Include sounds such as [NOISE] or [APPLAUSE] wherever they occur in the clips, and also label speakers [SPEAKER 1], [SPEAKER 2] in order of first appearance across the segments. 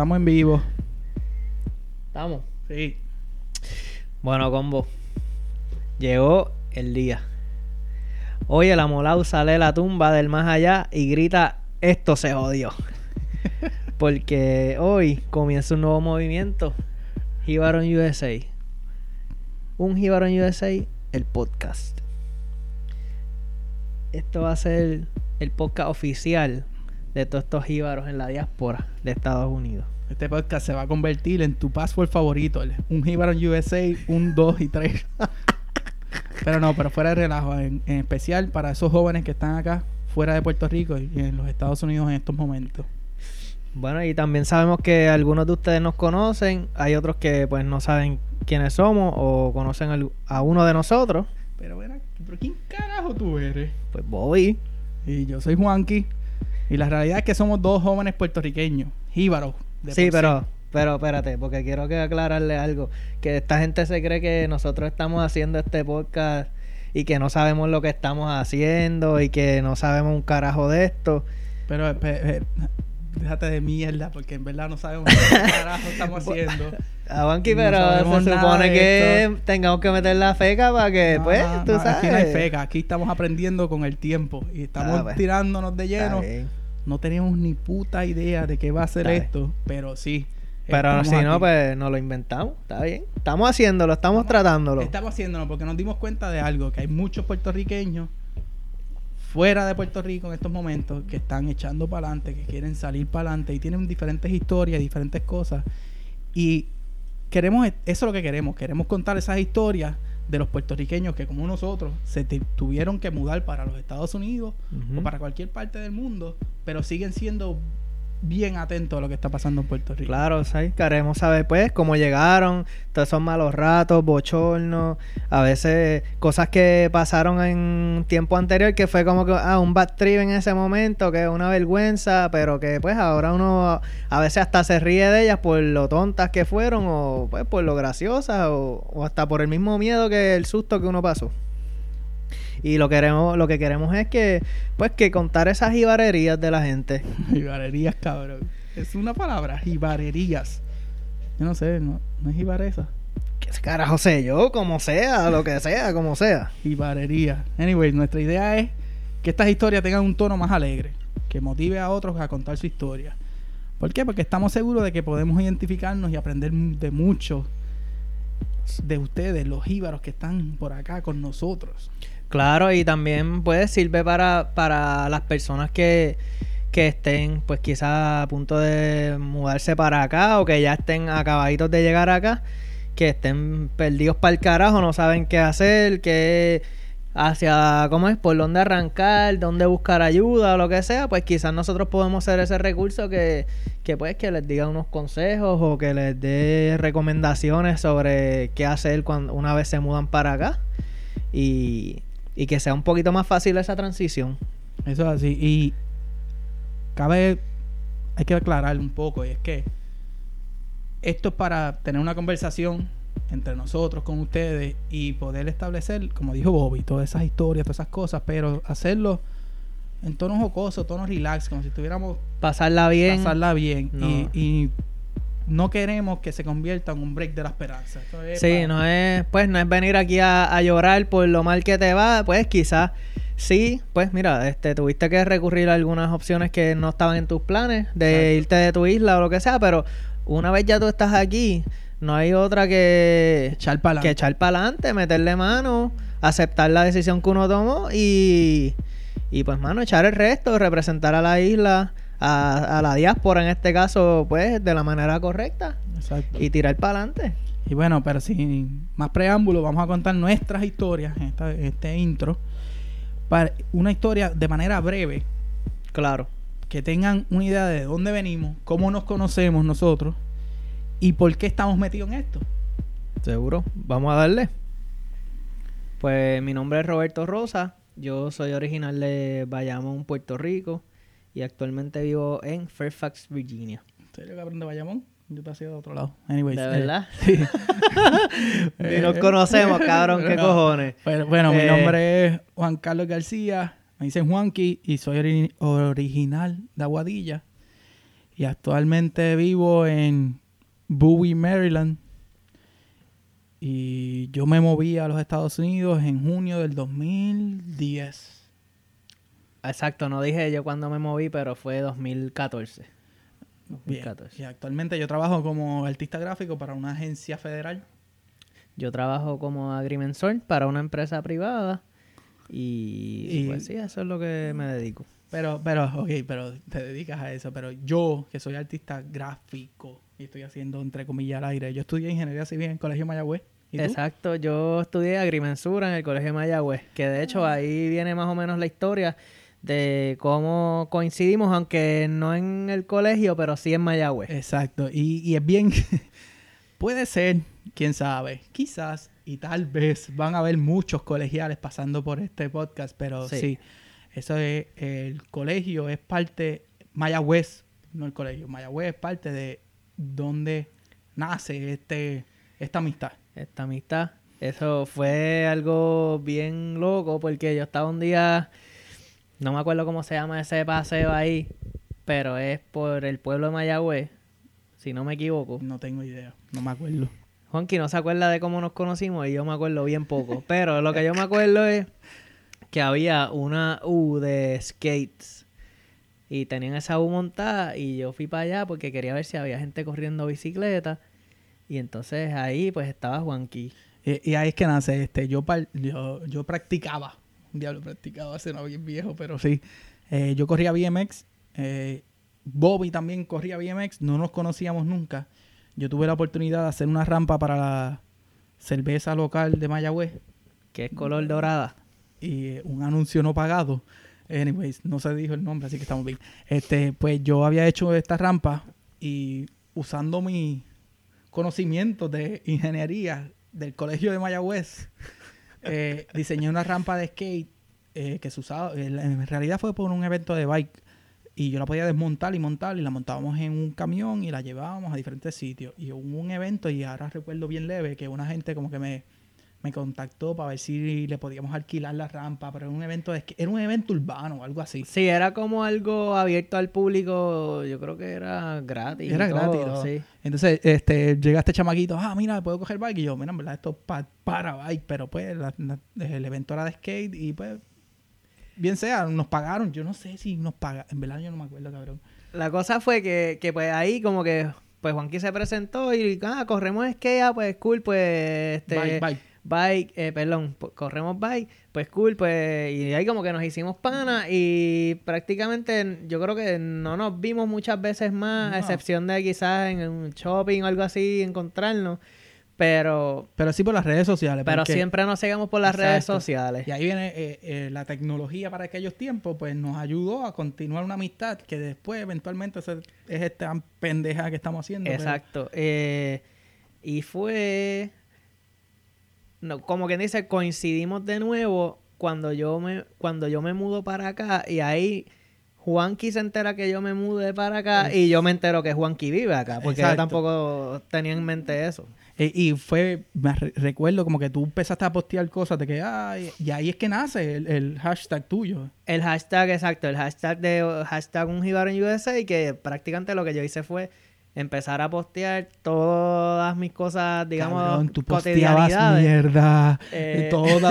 [SPEAKER 1] Estamos en vivo.
[SPEAKER 2] ¿Estamos?
[SPEAKER 1] Sí.
[SPEAKER 2] Bueno, combo. Llegó el día. Hoy el amolao sale de la tumba del más allá y grita, esto se odió. [LAUGHS] Porque hoy comienza un nuevo movimiento. Jibaron USA. Un Jibaron USA, el podcast. Esto va a ser el podcast oficial de todos estos jíbaros en la diáspora de Estados Unidos.
[SPEAKER 1] Este podcast se va a convertir en tu password favorito. Un Jibaron USA, un 2 y 3. [LAUGHS] pero no, pero fuera de relajo. En, en especial para esos jóvenes que están acá, fuera de Puerto Rico y en los Estados Unidos en estos momentos.
[SPEAKER 2] Bueno, y también sabemos que algunos de ustedes nos conocen, hay otros que pues no saben quiénes somos o conocen al- a uno de nosotros.
[SPEAKER 1] Pero, aquí, pero ¿quién carajo tú eres?
[SPEAKER 2] Pues Bobby.
[SPEAKER 1] Y yo soy Juanqui. Y la realidad es que somos dos jóvenes puertorriqueños, jíbaros. de
[SPEAKER 2] Sí, pero, pero espérate, porque quiero que aclararle algo. Que esta gente se cree que nosotros estamos haciendo este podcast y que no sabemos lo que estamos haciendo y que no sabemos un carajo de esto.
[SPEAKER 1] Pero, pe- eh, déjate de mierda, porque en verdad no sabemos qué [LAUGHS] carajo estamos haciendo.
[SPEAKER 2] A
[SPEAKER 1] No
[SPEAKER 2] pero se supone que tengamos que meter la feca para que,
[SPEAKER 1] No,
[SPEAKER 2] pues,
[SPEAKER 1] no,
[SPEAKER 2] tú sabes.
[SPEAKER 1] Aquí no hay feca, aquí estamos aprendiendo con el tiempo y estamos
[SPEAKER 2] Ah, pues.
[SPEAKER 1] tirándonos de lleno. No tenemos ni puta idea de qué va a ser esto, pero sí.
[SPEAKER 2] Pero
[SPEAKER 1] estamos
[SPEAKER 2] si no, pues nos lo inventamos. Está bien. Estamos haciéndolo, estamos tratándolo.
[SPEAKER 1] Estamos haciéndolo porque nos dimos cuenta de algo, que hay muchos puertorriqueños fuera de Puerto Rico en estos momentos que están echando para adelante, que quieren salir para adelante y tienen diferentes historias, diferentes cosas. Y queremos, eso es lo que queremos, queremos contar esas historias de los puertorriqueños que como nosotros se tuvieron que mudar para los Estados Unidos o para cualquier parte del mundo, pero siguen siendo bien atentos a lo que está pasando en Puerto Rico.
[SPEAKER 2] Claro, sí, queremos saber pues cómo llegaron, todos esos malos ratos, bochornos, a veces cosas que pasaron en tiempo anterior que fue como que ah, un bad trip en ese momento, que es una vergüenza, pero que pues ahora uno a veces hasta se ríe de ellas por lo tontas que fueron o pues por lo graciosas o, o hasta por el mismo miedo que el susto que uno pasó. Y lo queremos, lo que queremos es que, pues, que contar esas jibarerías de la gente. [LAUGHS]
[SPEAKER 1] Jibarerías, cabrón. Es una palabra, jibarerías. Yo no sé, no, no es jibaresa.
[SPEAKER 2] ¿Qué carajo sé yo? Como sea, lo que sea, como sea.
[SPEAKER 1] Jibarerías. Anyway, nuestra idea es que estas historias tengan un tono más alegre, que motive a otros a contar su historia. ¿Por qué? Porque estamos seguros de que podemos identificarnos y aprender de muchos de ustedes, los jíbaros que están por acá con nosotros.
[SPEAKER 2] Claro, y también pues sirve para, para las personas que, que estén pues quizás a punto de mudarse para acá o que ya estén acabaditos de llegar acá, que estén perdidos para el carajo, no saben qué hacer, qué hacia cómo es, por dónde arrancar, dónde buscar ayuda o lo que sea, pues quizás nosotros podemos ser ese recurso que, que pues que les diga unos consejos o que les dé recomendaciones sobre qué hacer cuando una vez se mudan para acá. Y, y que sea un poquito más fácil esa transición.
[SPEAKER 1] Eso es así. Y cabe, hay que aclarar un poco, y es que esto es para tener una conversación entre nosotros, con ustedes, y poder establecer, como dijo Bobby, todas esas historias, todas esas cosas, pero hacerlo en tono jocoso, tono relax, como si estuviéramos
[SPEAKER 2] Pasarla bien.
[SPEAKER 1] pasarla bien.
[SPEAKER 2] No.
[SPEAKER 1] Y, y no queremos que se convierta en un break de la esperanza. Es
[SPEAKER 2] Sí,
[SPEAKER 1] para-
[SPEAKER 2] no es, pues no es venir aquí a, a llorar por lo mal que te va, pues quizás sí, pues mira, este tuviste que recurrir a algunas opciones que no estaban en tus planes de
[SPEAKER 1] Exacto.
[SPEAKER 2] irte de tu isla o lo que sea, pero una vez ya tú estás aquí, no hay otra que
[SPEAKER 1] echar para
[SPEAKER 2] que echar para adelante, meterle mano, aceptar la decisión que uno tomó y, y pues mano, echar el resto, representar a la isla, a, a la diáspora en este caso, pues de la manera correcta
[SPEAKER 1] Exacto.
[SPEAKER 2] y tirar para adelante.
[SPEAKER 1] Y bueno, pero sin más preámbulo, vamos a contar nuestras historias en, esta- este intro. Para una historia de manera breve,
[SPEAKER 2] Claro.
[SPEAKER 1] que tengan una idea de dónde venimos, cómo nos conocemos nosotros y por qué estamos metidos en esto.
[SPEAKER 2] Seguro. Vamos a darle. Pues mi nombre es Roberto Rosa. Yo soy original de Bayamón, Puerto Rico. Y actualmente vivo en Fairfax, Virginia.
[SPEAKER 1] ¿En serio, cabrón de Bayamón? Yo te hacía de otro lado. Anyways,
[SPEAKER 2] ¿De
[SPEAKER 1] eh,
[SPEAKER 2] verdad? [LAUGHS]
[SPEAKER 1] sí.
[SPEAKER 2] Ni nos conocemos, cabrón. ¿Qué
[SPEAKER 1] No.
[SPEAKER 2] cojones?
[SPEAKER 1] Bueno, mi
[SPEAKER 2] Eh,
[SPEAKER 1] nombre es Juan Carlos García. Me dicen Juanqui y soy ori- original de Aguadilla. y actualmente vivo en Bowie, Maryland. Y yo me moví a los Estados Unidos en junio del 2010.
[SPEAKER 2] Exacto, no dije yo cuando me moví, pero fue 2014.
[SPEAKER 1] Bien.
[SPEAKER 2] 2014.
[SPEAKER 1] Y actualmente yo trabajo como artista gráfico para una agencia federal.
[SPEAKER 2] Yo trabajo como agrimensor para una empresa privada y,
[SPEAKER 1] Y-
[SPEAKER 2] pues sí, eso es lo que me dedico.
[SPEAKER 1] Pero, pero, ok, pero te dedicas a eso. Pero yo, que soy artista gráfico y estoy haciendo, entre comillas, al aire, yo estudié ingeniería civil en el Colegio Mayagüez. ¿Y tú?
[SPEAKER 2] Exacto, yo estudié agrimensura en el Colegio Mayagüez, que de hecho ahí viene más o menos la historia de cómo coincidimos, aunque no en el colegio, pero sí en Mayagüez.
[SPEAKER 1] Exacto. Y, y es bien. [LAUGHS] puede ser, quién sabe. Quizás y tal vez van a haber muchos colegiales pasando por este podcast, pero sí.
[SPEAKER 2] Sí.
[SPEAKER 1] eso es. El colegio es parte. Mayagüez, no el colegio. Mayagüez es parte de donde nace este esta amistad.
[SPEAKER 2] esta amistad. Eso fue algo bien loco porque yo estaba un día, no me acuerdo cómo se llama ese paseo ahí, pero es por el pueblo de Mayagüez, si no me equivoco.
[SPEAKER 1] No tengo idea, no me acuerdo.
[SPEAKER 2] Juanqui no se acuerda de cómo nos conocimos y yo me acuerdo bien poco, pero lo que yo me acuerdo es que había una U de skates y tenían esa U montada y yo fui para allá porque quería ver si había gente corriendo bicicleta y entonces ahí pues estaba Juanqui.
[SPEAKER 1] Y, y ahí es que nace este. Yo, par- yo, yo practicaba. Un diablo practicaba, hace no bien viejo, pero sí. Eh, yo corría BMX. eh, Bobby también corría BMX. No nos conocíamos nunca. Yo tuve la oportunidad de hacer una rampa para la cerveza local de Mayagüez.
[SPEAKER 2] que es color dorada.
[SPEAKER 1] Y eh, un anuncio no pagado. Anyways, no se dijo el nombre, así que estamos bien. Este, pues yo había hecho esta rampa y usando mi conocimiento de ingeniería del colegio de Mayagüez, eh, diseñé una rampa de skate eh, que se usaba, en realidad fue por un evento de bike y yo la podía desmontar y montar y la montábamos en un camión y la llevábamos a diferentes sitios. Y hubo un evento y ahora recuerdo bien leve que una gente como que me, me contactó para ver si le podíamos alquilar la rampa, pero era un evento de, era un evento urbano o algo así.
[SPEAKER 2] Sí, era como algo abierto al público, yo creo que era gratis.
[SPEAKER 1] Era
[SPEAKER 2] todo,
[SPEAKER 1] gratis,
[SPEAKER 2] sí.
[SPEAKER 1] Entonces, este, llega este chamaquito, ah, mira, puedo coger bike. Y yo, mira, en verdad, esto es pa- para bike, pero pues la- la- el evento era de skate y pues, bien sea, nos pagaron. Yo no sé si nos pagaron, en verdad yo no me acuerdo, cabrón.
[SPEAKER 2] La cosa fue que, que pues ahí como que pues Juanqui se presentó y ah, corremos skate, ah, pues cool, pues este
[SPEAKER 1] Bike, bike.
[SPEAKER 2] Bike, eh, perdón, corremos bike, pues cool, pues y ahí como que nos hicimos pana y prácticamente yo creo que no nos vimos muchas veces más,
[SPEAKER 1] No.
[SPEAKER 2] a excepción de quizás en un shopping o algo así, encontrarnos, pero
[SPEAKER 1] Pero sí por las redes sociales.
[SPEAKER 2] pero
[SPEAKER 1] porque-
[SPEAKER 2] siempre nos seguimos por las redes sociales.
[SPEAKER 1] Y ahí viene eh, eh, la tecnología para aquellos tiempos, pues nos ayudó a continuar una amistad que después eventualmente es esta pendeja que estamos haciendo. pero-
[SPEAKER 2] Exacto. Eh, y fue. No, como quien dice, coincidimos de nuevo cuando yo me, cuando yo me mudo para acá. Y ahí Juanqui se entera que yo me mudé para acá. Y yo me entero que Juanqui vive acá. Porque yo tampoco tenía en mente eso.
[SPEAKER 1] Eh, y fue, me re- recuerdo como que tú empezaste a postear cosas de que, ay, y ahí es que nace el, el hashtag tuyo.
[SPEAKER 2] El hashtag, exacto, el hashtag de hashtag un en USA. Y que prácticamente lo que yo hice fue empezar a postear todas mis cosas, digamos,
[SPEAKER 1] Cabrón, tú posteabas mierda,
[SPEAKER 2] Eh. [LAUGHS]
[SPEAKER 1] todo lo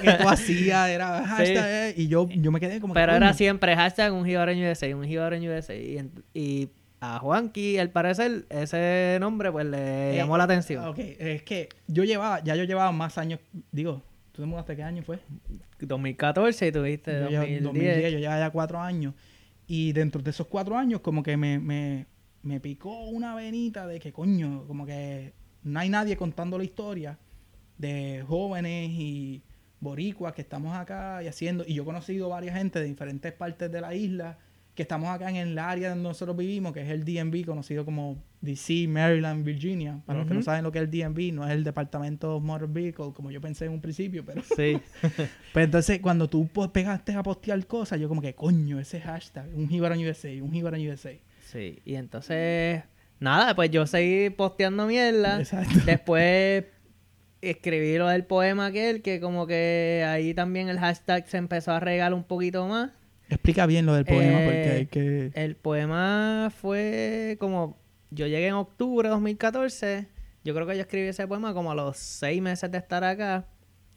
[SPEAKER 1] que tú hacías era hashtag, y yo, yo me quedé como que,
[SPEAKER 2] Pero era siempre hashtag un jíbaro en USA, un jíbaro en USA. Y, y a Juanqui, al parecer, ese nombre pues le
[SPEAKER 1] Eh,
[SPEAKER 2] llamó la atención.
[SPEAKER 1] Ok, es que yo llevaba, ya yo llevaba más años, digo, ¿tú te mudaste qué año fue?
[SPEAKER 2] 2014 y tuviste
[SPEAKER 1] Yo llevo-
[SPEAKER 2] 2010.
[SPEAKER 1] 2010, yo llevaba ya cuatro años. Y dentro de esos cuatro años, como que me, me, me picó una venita de que, coño, como que no hay nadie contando la historia de jóvenes y boricuas que estamos acá y haciendo. Y yo he conocido varias gente de diferentes partes de la isla que estamos acá en el área donde nosotros vivimos, que es el DMV, conocido como DC, Maryland, Virginia. Para los que no saben lo que es el DMV, no es el Departamento Motor Vehicle, como yo pensé en un principio, pero
[SPEAKER 2] Sí. [LAUGHS]
[SPEAKER 1] pues entonces, cuando tú pues, pegaste a postear cosas, yo como que, coño, ese hashtag, un Jíbaro en USA, un Jíbaro en USA.
[SPEAKER 2] Sí. Y entonces, nada, pues yo seguí posteando mierda.
[SPEAKER 1] Exacto.
[SPEAKER 2] Después escribí lo del poema aquel, que como que ahí también el hashtag se empezó a regar un poquito más.
[SPEAKER 1] Explica bien lo del poema
[SPEAKER 2] Eh,
[SPEAKER 1] porque hay que...
[SPEAKER 2] El poema fue como. Yo llegué en octubre de 2014. Yo creo que yo escribí ese poema como a los seis meses de estar acá.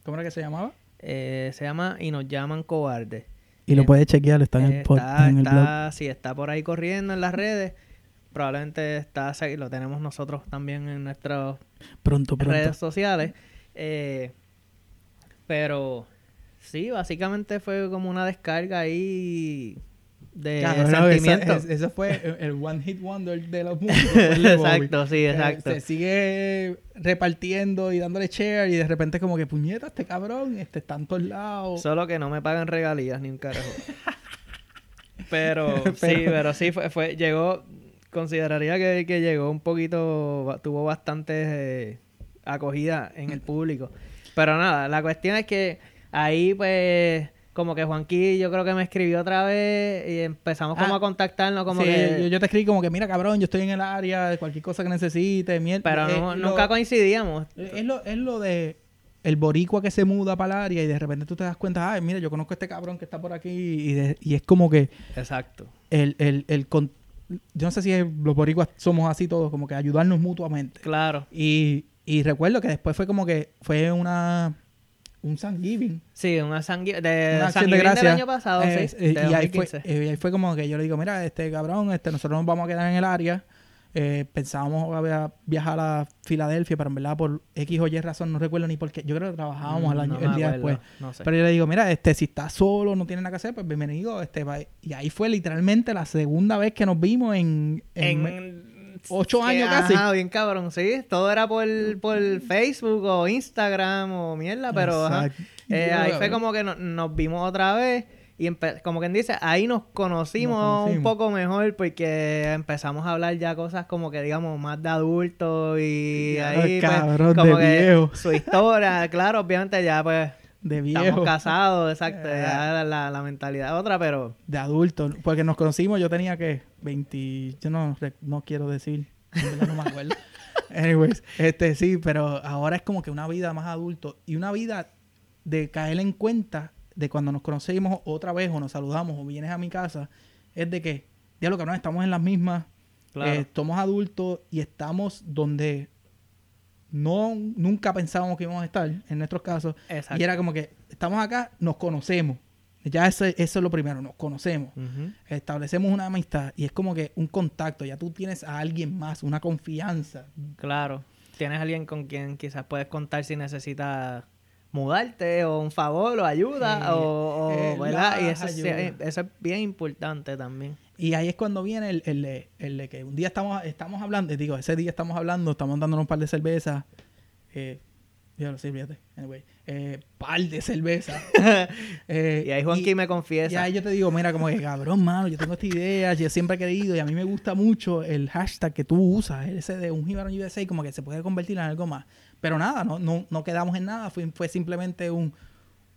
[SPEAKER 1] ¿Cómo era que se llamaba?
[SPEAKER 2] Eh, se llama Y nos llaman cobardes.
[SPEAKER 1] Y lo
[SPEAKER 2] Eh,
[SPEAKER 1] puedes chequear, está en
[SPEAKER 2] Eh,
[SPEAKER 1] el, pod-
[SPEAKER 2] está,
[SPEAKER 1] en el blog.
[SPEAKER 2] está, sí, está por ahí corriendo en las redes. Probablemente está lo tenemos nosotros también en nuestras
[SPEAKER 1] Pronto, pronto.
[SPEAKER 2] redes sociales. Eh, pero sí, básicamente fue como una descarga ahí de
[SPEAKER 1] Claro, no,
[SPEAKER 2] sentimiento.
[SPEAKER 1] es- ese fue el- One Hit Wonder de los [LAUGHS] músicos.
[SPEAKER 2] exacto, sí,
[SPEAKER 1] Eh,
[SPEAKER 2] exacto.
[SPEAKER 1] se sigue repartiendo y dándole share y de repente como que puñeta este cabrón, este está en todos lados.
[SPEAKER 2] Solo que no me pagan regalías ni un carajo. [LAUGHS] [LAUGHS] Pero, sí,
[SPEAKER 1] Pero-
[SPEAKER 2] sí, fue, fue, llegó, consideraría que, que llegó un poquito, tuvo bastante eh, acogida en el público. Pero nada, la cuestión es que ahí pues como que Juanqui yo creo que me escribió otra vez y empezamos como
[SPEAKER 1] Ah,
[SPEAKER 2] a contactarnos como
[SPEAKER 1] Sí,
[SPEAKER 2] que...
[SPEAKER 1] yo, yo te escribí como que mira cabrón, yo estoy en el área cualquier cosa que necesites, miel.
[SPEAKER 2] pero
[SPEAKER 1] eh,
[SPEAKER 2] no- nunca coincidíamos.
[SPEAKER 1] Es lo, es lo de el boricua que se muda para el área y de repente tú te das cuenta, ay, mira, yo conozco a este cabrón que está por aquí y, de- y es como que
[SPEAKER 2] Exacto.
[SPEAKER 1] el, el, el con- yo no sé si es- los boricuas somos así todos, como que ayudarnos mutuamente.
[SPEAKER 2] Claro.
[SPEAKER 1] Y, y recuerdo que después fue como que fue una un Thanksgiving,
[SPEAKER 2] Sí, una de
[SPEAKER 1] una acción de
[SPEAKER 2] del año pasado,
[SPEAKER 1] Eh,
[SPEAKER 2] sí.
[SPEAKER 1] eh,
[SPEAKER 2] de
[SPEAKER 1] y ahí fue,
[SPEAKER 2] 2015.
[SPEAKER 1] eh, ahí fue como que yo le digo, mira, este cabrón, este, nosotros nos vamos a quedar en el área. Eh, pensábamos a via- viajar a Filadelfia, pero en verdad por X o Y razón, no recuerdo ni por qué. Yo creo que trabajábamos
[SPEAKER 2] Mm,
[SPEAKER 1] el, año,
[SPEAKER 2] no
[SPEAKER 1] el día
[SPEAKER 2] acuerdo,
[SPEAKER 1] después.
[SPEAKER 2] No sé.
[SPEAKER 1] Pero yo le digo, mira, este, si estás solo, no tienes nada que hacer, pues bienvenido. Este, y ahí fue literalmente la segunda vez que nos vimos en, en-
[SPEAKER 2] en
[SPEAKER 1] ocho años
[SPEAKER 2] ajá,
[SPEAKER 1] casi.
[SPEAKER 2] bien cabrón, sí. Todo era por, por Facebook o Instagram o mierda, pero ajá. Eh, ahí fue como que no- nos vimos otra vez y como quien dice, ahí nos conocimos,
[SPEAKER 1] Nos conocimos.
[SPEAKER 2] un poco mejor porque empezamos a hablar ya cosas como que digamos más de adultos y ahí pues,
[SPEAKER 1] cabrón,
[SPEAKER 2] como
[SPEAKER 1] de
[SPEAKER 2] que
[SPEAKER 1] viejo.
[SPEAKER 2] su historia, [LAUGHS] claro, obviamente ya pues
[SPEAKER 1] de
[SPEAKER 2] estamos
[SPEAKER 1] viejo, [LAUGHS]
[SPEAKER 2] casados, exacto, ya la, la, mentalidad es otra, pero
[SPEAKER 1] de adulto. Porque nos conocimos, yo tenía que 20, yo no, no quiero decir, no me acuerdo. [LAUGHS] Anyways, este sí, pero ahora es como que una vida más adulto y una vida de caer en cuenta de cuando nos conocimos otra vez o nos saludamos o vienes a mi casa, es de que, ya lo que no, estamos en las mismas,
[SPEAKER 2] claro.
[SPEAKER 1] eh, somos adultos y estamos donde no nunca pensábamos que íbamos a estar, en nuestros casos,
[SPEAKER 2] exacto.
[SPEAKER 1] y era como que estamos acá, nos conocemos. Ya ese- eso es lo primero, nos conocemos. Establecemos una amistad y es como que un contacto. Ya tú tienes a alguien más, una confianza.
[SPEAKER 2] Claro. Tienes alguien con quien quizás puedes contar si necesitas mudarte o un favor o ayuda
[SPEAKER 1] Eh,
[SPEAKER 2] o, o,
[SPEAKER 1] eh,
[SPEAKER 2] ¿verdad? Y eso, sí,
[SPEAKER 1] ayudas.
[SPEAKER 2] eso es bien importante también.
[SPEAKER 1] Y ahí es cuando viene el, el de, el de que un día estamos, estamos hablando, digo, ese día estamos hablando, estamos dándonos un par de cervezas. Eh, ya lo sé, fíjate. Anyway, eh, par de cervezas. [LAUGHS] Eh,
[SPEAKER 2] y ahí Juanqui me confiesa.
[SPEAKER 1] Y ahí yo te digo, mira, como que cabrón, mano, yo tengo esta idea, yo siempre he querido y a mí me gusta mucho el hashtag que tú usas, ese de un Jibarón USA, como que se puede convertir en algo más. Pero nada, no, no, no quedamos en nada, fue, fue simplemente un,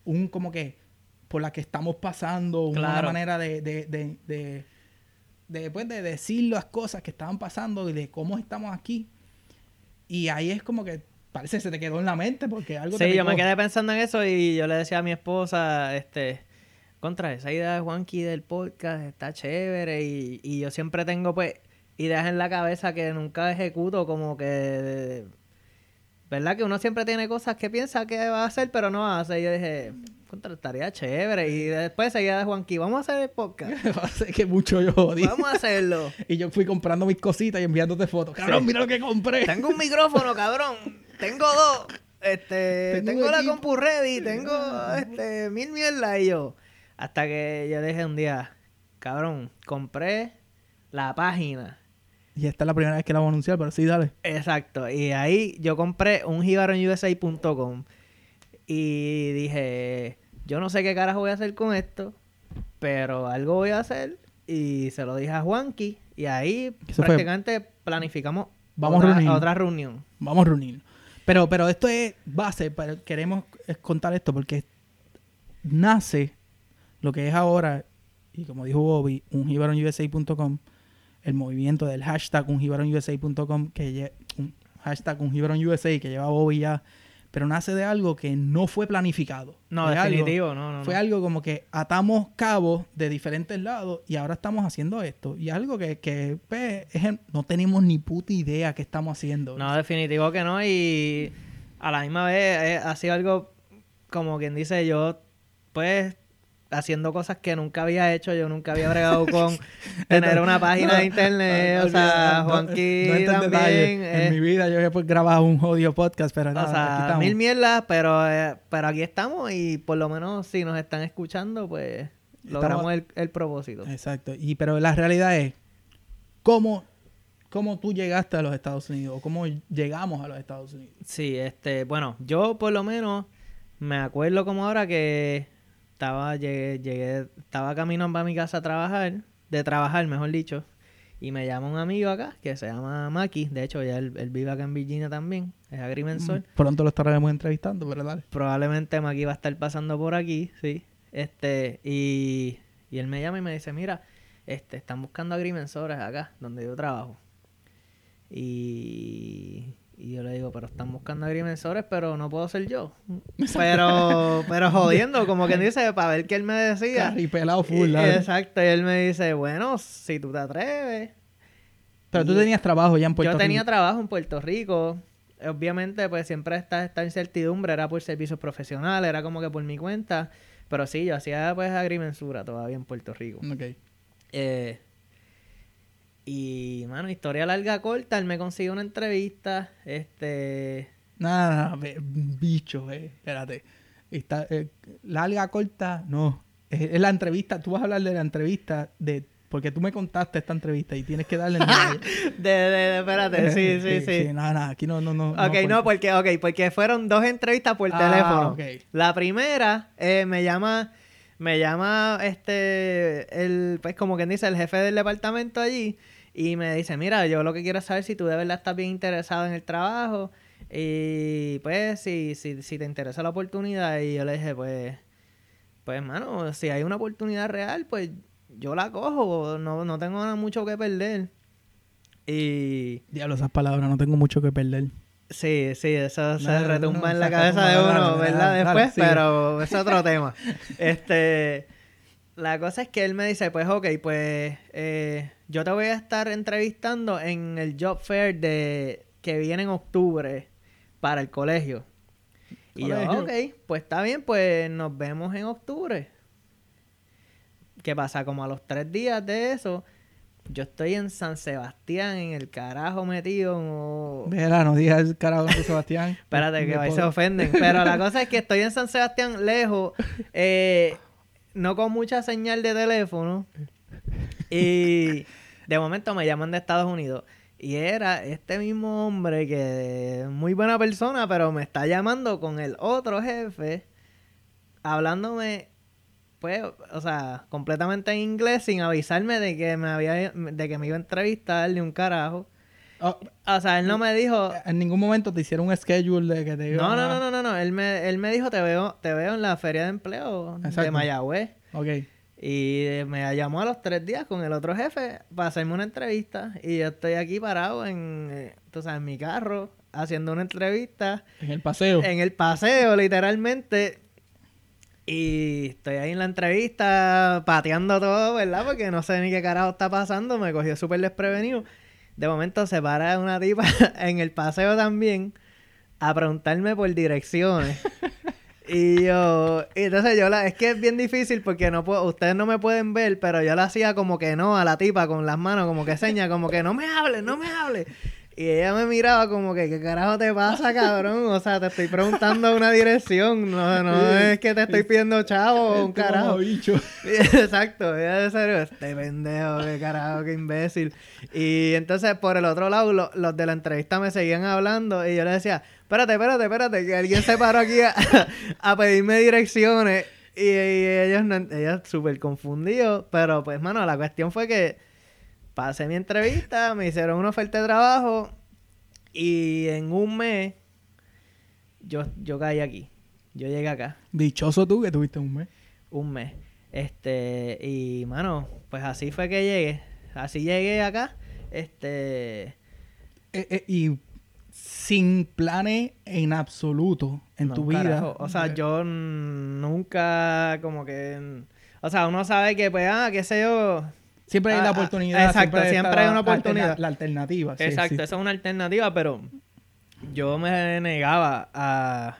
[SPEAKER 1] un como que por la que estamos pasando, una manera de, de, de, de, de, pues, de decir las cosas que estaban pasando y de cómo estamos aquí. Y ahí es como que parece que se te quedó en la mente porque algo te
[SPEAKER 2] Sí, yo me quedé pensando en eso y yo le decía a mi esposa, este, contra esa idea de Juanqui del podcast está chévere y, y yo siempre tengo pues ideas en la cabeza que nunca ejecuto como que, ¿verdad? Que uno siempre tiene cosas que piensa que va a hacer pero no hace. Y yo dije, contra, estaría chévere. Y después seguía de Juanqui, vamos a hacer el podcast. [LAUGHS]
[SPEAKER 1] Que mucho yo jodí.
[SPEAKER 2] Vamos a hacerlo. [LAUGHS]
[SPEAKER 1] Y yo fui comprando mis cositas y enviándote fotos. Cabrón,
[SPEAKER 2] Sí.
[SPEAKER 1] mira lo que compré.
[SPEAKER 2] Tengo un micrófono, cabrón. Tengo dos. Este,
[SPEAKER 1] Tengo
[SPEAKER 2] la compu ready, tengo este mil mierda y yo. Hasta que yo dije un día, cabrón, compré la página.
[SPEAKER 1] Y esta es la primera vez que la voy a anunciar, pero sí, dale.
[SPEAKER 2] Exacto. Y ahí yo compré un jibaronusa.com y dije, yo no sé qué carajo voy a hacer con esto, pero algo voy a hacer. Y se lo dije a Juanqui y ahí
[SPEAKER 1] Eso fue-
[SPEAKER 2] prácticamente planificamos
[SPEAKER 1] Vamos a
[SPEAKER 2] otra,
[SPEAKER 1] reunirnos.
[SPEAKER 2] otra reunión.
[SPEAKER 1] Vamos a reunirnos. Pero, pero esto es base, para, queremos contar esto porque nace lo que es ahora, y como dijo Bobby, un jibaronusa.com, el movimiento del hashtag un jibaronusa.com, que un hashtag un USA que lleva Bobby ya pero nace de algo que no fue planificado.
[SPEAKER 2] No,
[SPEAKER 1] Fue algo-
[SPEAKER 2] definitivo, no, no.
[SPEAKER 1] fue algo como que atamos cabos de diferentes lados y ahora estamos haciendo esto. Y algo que, que pues, es no tenemos ni puta idea que estamos haciendo.
[SPEAKER 2] No, definitivo que no. Y a la misma vez eh, ha sido algo como quien dice yo, pues haciendo cosas que nunca había hecho, yo nunca había bregado [LAUGHS] con tener una página de internet,
[SPEAKER 1] No,
[SPEAKER 2] o sea,
[SPEAKER 1] no,
[SPEAKER 2] Juanqui
[SPEAKER 1] entra en
[SPEAKER 2] también. eh,
[SPEAKER 1] En mi vida yo he pues, grabado un jodido podcast, pero
[SPEAKER 2] o
[SPEAKER 1] nada, aquí
[SPEAKER 2] sea,
[SPEAKER 1] estamos.
[SPEAKER 2] mil mierdas, pero, eh, pero aquí estamos y por lo menos si nos están escuchando, pues logramos el, el propósito.
[SPEAKER 1] Exacto. Y pero la realidad es cómo, cómo tú llegaste a los Estados Unidos o cómo llegamos a los Estados Unidos.
[SPEAKER 2] Sí, este, bueno, yo por lo menos me acuerdo como ahora que estaba, llegué, llegué, estaba caminando a mi casa a trabajar, de trabajar, mejor dicho, y me llama un amigo acá que se llama Maki, de hecho ya él, él vive acá en Virginia también, es agrimensor.
[SPEAKER 1] Pronto lo estaremos entrevistando, pero dale.
[SPEAKER 2] Probablemente Maki va a estar pasando por aquí, sí. Este, y, y él me llama y me dice, mira, este, están buscando agrimensores acá, donde yo trabajo. Y, y yo le digo, pero están buscando agrimensores, pero no puedo ser yo. Pero, pero [LAUGHS] jodiendo, como quien dice, para ver qué él me decía.
[SPEAKER 1] Carripelado full,
[SPEAKER 2] Y-. Exacto, y él me dice, bueno, si tú te atreves.
[SPEAKER 1] Pero tú
[SPEAKER 2] Y-
[SPEAKER 1] tenías trabajo ya en Puerto
[SPEAKER 2] yo tenía
[SPEAKER 1] Rico.
[SPEAKER 2] trabajo en Puerto Rico. Obviamente, pues siempre está esta incertidumbre. Era por servicios profesionales, era como que por mi cuenta. Pero sí, yo hacía pues agrimensura todavía en Puerto Rico.
[SPEAKER 1] Ok.
[SPEAKER 2] Eh, y, mano, historia larga, corta. Él me consiguió una entrevista. Este.
[SPEAKER 1] Nada, nada, ve- bicho, eh. Espérate. Está, eh, larga, corta, no. Es, es la entrevista. Tú vas a hablar de la entrevista de. Porque tú me contaste esta entrevista y tienes que darle. [LAUGHS]
[SPEAKER 2] De, de, de- espérate, sí, sí, sí.
[SPEAKER 1] Nada, nada, aquí no, no, no.
[SPEAKER 2] Ok, no, porque, okay, porque fueron dos entrevistas por
[SPEAKER 1] Ah,
[SPEAKER 2] teléfono. La primera eh, me llama, me llama este, el, pues como quien dice, el jefe del departamento allí y me dice, mira, yo lo que quiero es saber si tú de verdad estás bien interesado en el trabajo y pues si, si, si te interesa la oportunidad y yo le dije, pues, pues hermano, si hay una oportunidad real, pues yo la cojo, no, no tengo nada mucho que perder. Y
[SPEAKER 1] Diablo, esas palabras, no tengo mucho que perder.
[SPEAKER 2] Sí, sí, eso se
[SPEAKER 1] No,
[SPEAKER 2] retumba
[SPEAKER 1] no,
[SPEAKER 2] en la cabeza de uno, ¿verdad? Después, pero es otro tema. [LAUGHS] Este, la cosa es que él me dice, pues, ok, pues, eh, yo te voy a estar entrevistando en el job fair de que viene en octubre para el colegio. Y yo, ok, pues está bien, pues nos vemos en octubre. ¿Qué pasa? Como a los tres días de eso, yo estoy en San Sebastián, en el carajo metido. en-
[SPEAKER 1] Verá, no digas el carajo de Sebastián. [LAUGHS]
[SPEAKER 2] Espérate, que ahí se ofenden. Pero la cosa es que estoy en San Sebastián, lejos, eh, no con mucha señal de teléfono. Y de momento me llaman de Estados Unidos. Y era este mismo hombre que es muy buena persona, pero me está llamando con el otro jefe, hablándome, pues, o sea, completamente en inglés, sin avisarme de que me había, de que me iba a entrevistar ni un carajo.
[SPEAKER 1] Oh,
[SPEAKER 2] O sea, él no me dijo,
[SPEAKER 1] en ningún momento te hicieron un schedule de que te
[SPEAKER 2] no,
[SPEAKER 1] iban
[SPEAKER 2] no,
[SPEAKER 1] a-
[SPEAKER 2] no, no, no, no. Él me, él me dijo, te veo, te veo en la feria de empleo de. Mayagüez.
[SPEAKER 1] Ok.
[SPEAKER 2] Y eh, me llamó a los tres días con el otro jefe para hacerme una entrevista. Y yo estoy aquí parado en, eh, tú sabes, en mi carro, haciendo una entrevista
[SPEAKER 1] En el paseo.
[SPEAKER 2] en el paseo, literalmente. Y estoy ahí en la entrevista, pateando todo, ¿verdad? Porque no sé ni qué carajo está pasando. Me cogió súper desprevenido. De momento se para una tipa [LAUGHS] en el paseo también a preguntarme por direcciones. [LAUGHS] Y yo, y entonces yo la, es que es bien difícil porque no puedo, ustedes no me pueden ver, pero yo la hacía como que no a la tipa con las manos, como que seña, como que no me hables, no me hables. Y ella me miraba como que, ¿qué carajo te pasa, cabrón? O sea, te estoy preguntando una dirección, no, no es que te estoy pidiendo chavo o un
[SPEAKER 1] Este
[SPEAKER 2] carajo.
[SPEAKER 1] mamabicho. [LAUGHS]
[SPEAKER 2] Exacto, ella de serio, este pendejo, qué carajo, qué imbécil. Y entonces por el otro lado, lo- los de la entrevista me seguían hablando y yo le decía, espérate, espérate, espérate, que alguien se paró aquí a, a pedirme direcciones. Y, y ellos, no, ellos súper confundidos, pero pues, mano, la cuestión fue que pasé mi entrevista, me hicieron una oferta de trabajo y en un mes yo, yo caí aquí, yo llegué acá
[SPEAKER 1] Dichoso tú que tuviste un mes.
[SPEAKER 2] un mes. Este, y mano, pues así fue que llegué. Así llegué acá. Este,
[SPEAKER 1] Eh, eh, y sin planes en absoluto en
[SPEAKER 2] No,
[SPEAKER 1] tu vida.
[SPEAKER 2] O sea, yo nunca como que... O sea, uno sabe que, pues, ah, qué sé yo...
[SPEAKER 1] Siempre hay
[SPEAKER 2] Ah,
[SPEAKER 1] la
[SPEAKER 2] ah,
[SPEAKER 1] oportunidad.
[SPEAKER 2] exacto, siempre hay una
[SPEAKER 1] la
[SPEAKER 2] oportunidad.
[SPEAKER 1] La alternativa. sí,
[SPEAKER 2] Exacto,
[SPEAKER 1] sí.
[SPEAKER 2] esa es una alternativa, pero yo me negaba a...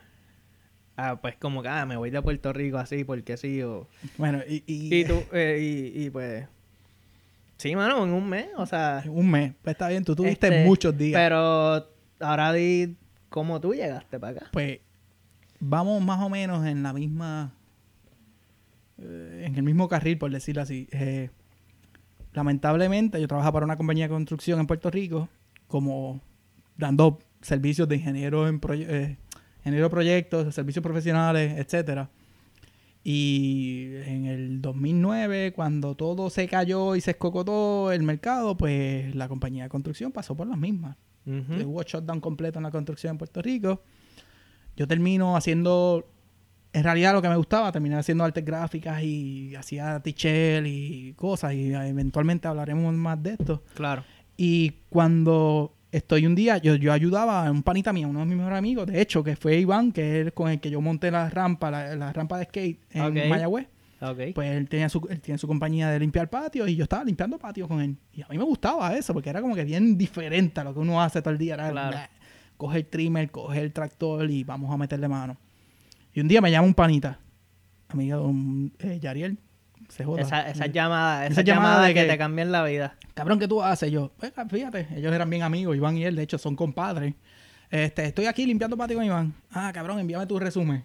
[SPEAKER 2] a, pues, como que, ah, me voy de Puerto Rico así porque sí, o...
[SPEAKER 1] Bueno, y, y-
[SPEAKER 2] Y tú, eh, y, y, pues... Sí, mano, en un mes, o sea...
[SPEAKER 1] un mes. Pues está bien, tú tuviste
[SPEAKER 2] este,
[SPEAKER 1] muchos días.
[SPEAKER 2] Pero ahora di cómo tú llegaste para acá.
[SPEAKER 1] Pues vamos más o menos en la misma. eh, en el mismo carril, por decirlo así. Eh, lamentablemente, yo trabajo para una compañía de construcción en Puerto Rico, como dando servicios de ingeniero en proye- eh, ingeniero de proyectos, servicios profesionales, etcétera. Y en el 2009, cuando todo se cayó y se escocotó el mercado, pues la compañía de construcción pasó por las mismas.
[SPEAKER 2] Ujú.
[SPEAKER 1] Eh, Hubo shutdown completo en la construcción en Puerto Rico. Yo termino haciendo, en realidad lo que me gustaba, terminé haciendo artes gráficas y hacía tichel y cosas y eventualmente hablaremos más de esto.
[SPEAKER 2] Claro.
[SPEAKER 1] Y cuando estoy un día, yo, yo ayudaba a un panita mío, uno de mis mejores amigos, de hecho, que fue Iván, que es con el que yo monté la rampa, la, la rampa de skate en
[SPEAKER 2] Ok.
[SPEAKER 1] Mayagüez. Pues él, tenía su, él tiene su compañía de limpiar patios y yo estaba limpiando patios con él. Y a mí me gustaba eso porque era como que bien diferente a lo que uno hace todo el día. Era,
[SPEAKER 2] Claro.
[SPEAKER 1] "Nah, coge el trimmer, coge el tractor y vamos a meterle mano. Y un día me llama un panita, amigo un, eh, Yariel, se joda.
[SPEAKER 2] esa, esa llamada, esa,
[SPEAKER 1] Esa llamada
[SPEAKER 2] llamada
[SPEAKER 1] de
[SPEAKER 2] que,
[SPEAKER 1] que-
[SPEAKER 2] te cambian la vida.
[SPEAKER 1] Cabrón, ¿qué tú haces? Yo, "Pues, fíjate, ellos eran bien amigos, Iván y él, de hecho, son compadres. Este, estoy aquí limpiando patio con Iván. Ah, cabrón, envíame tu resumen.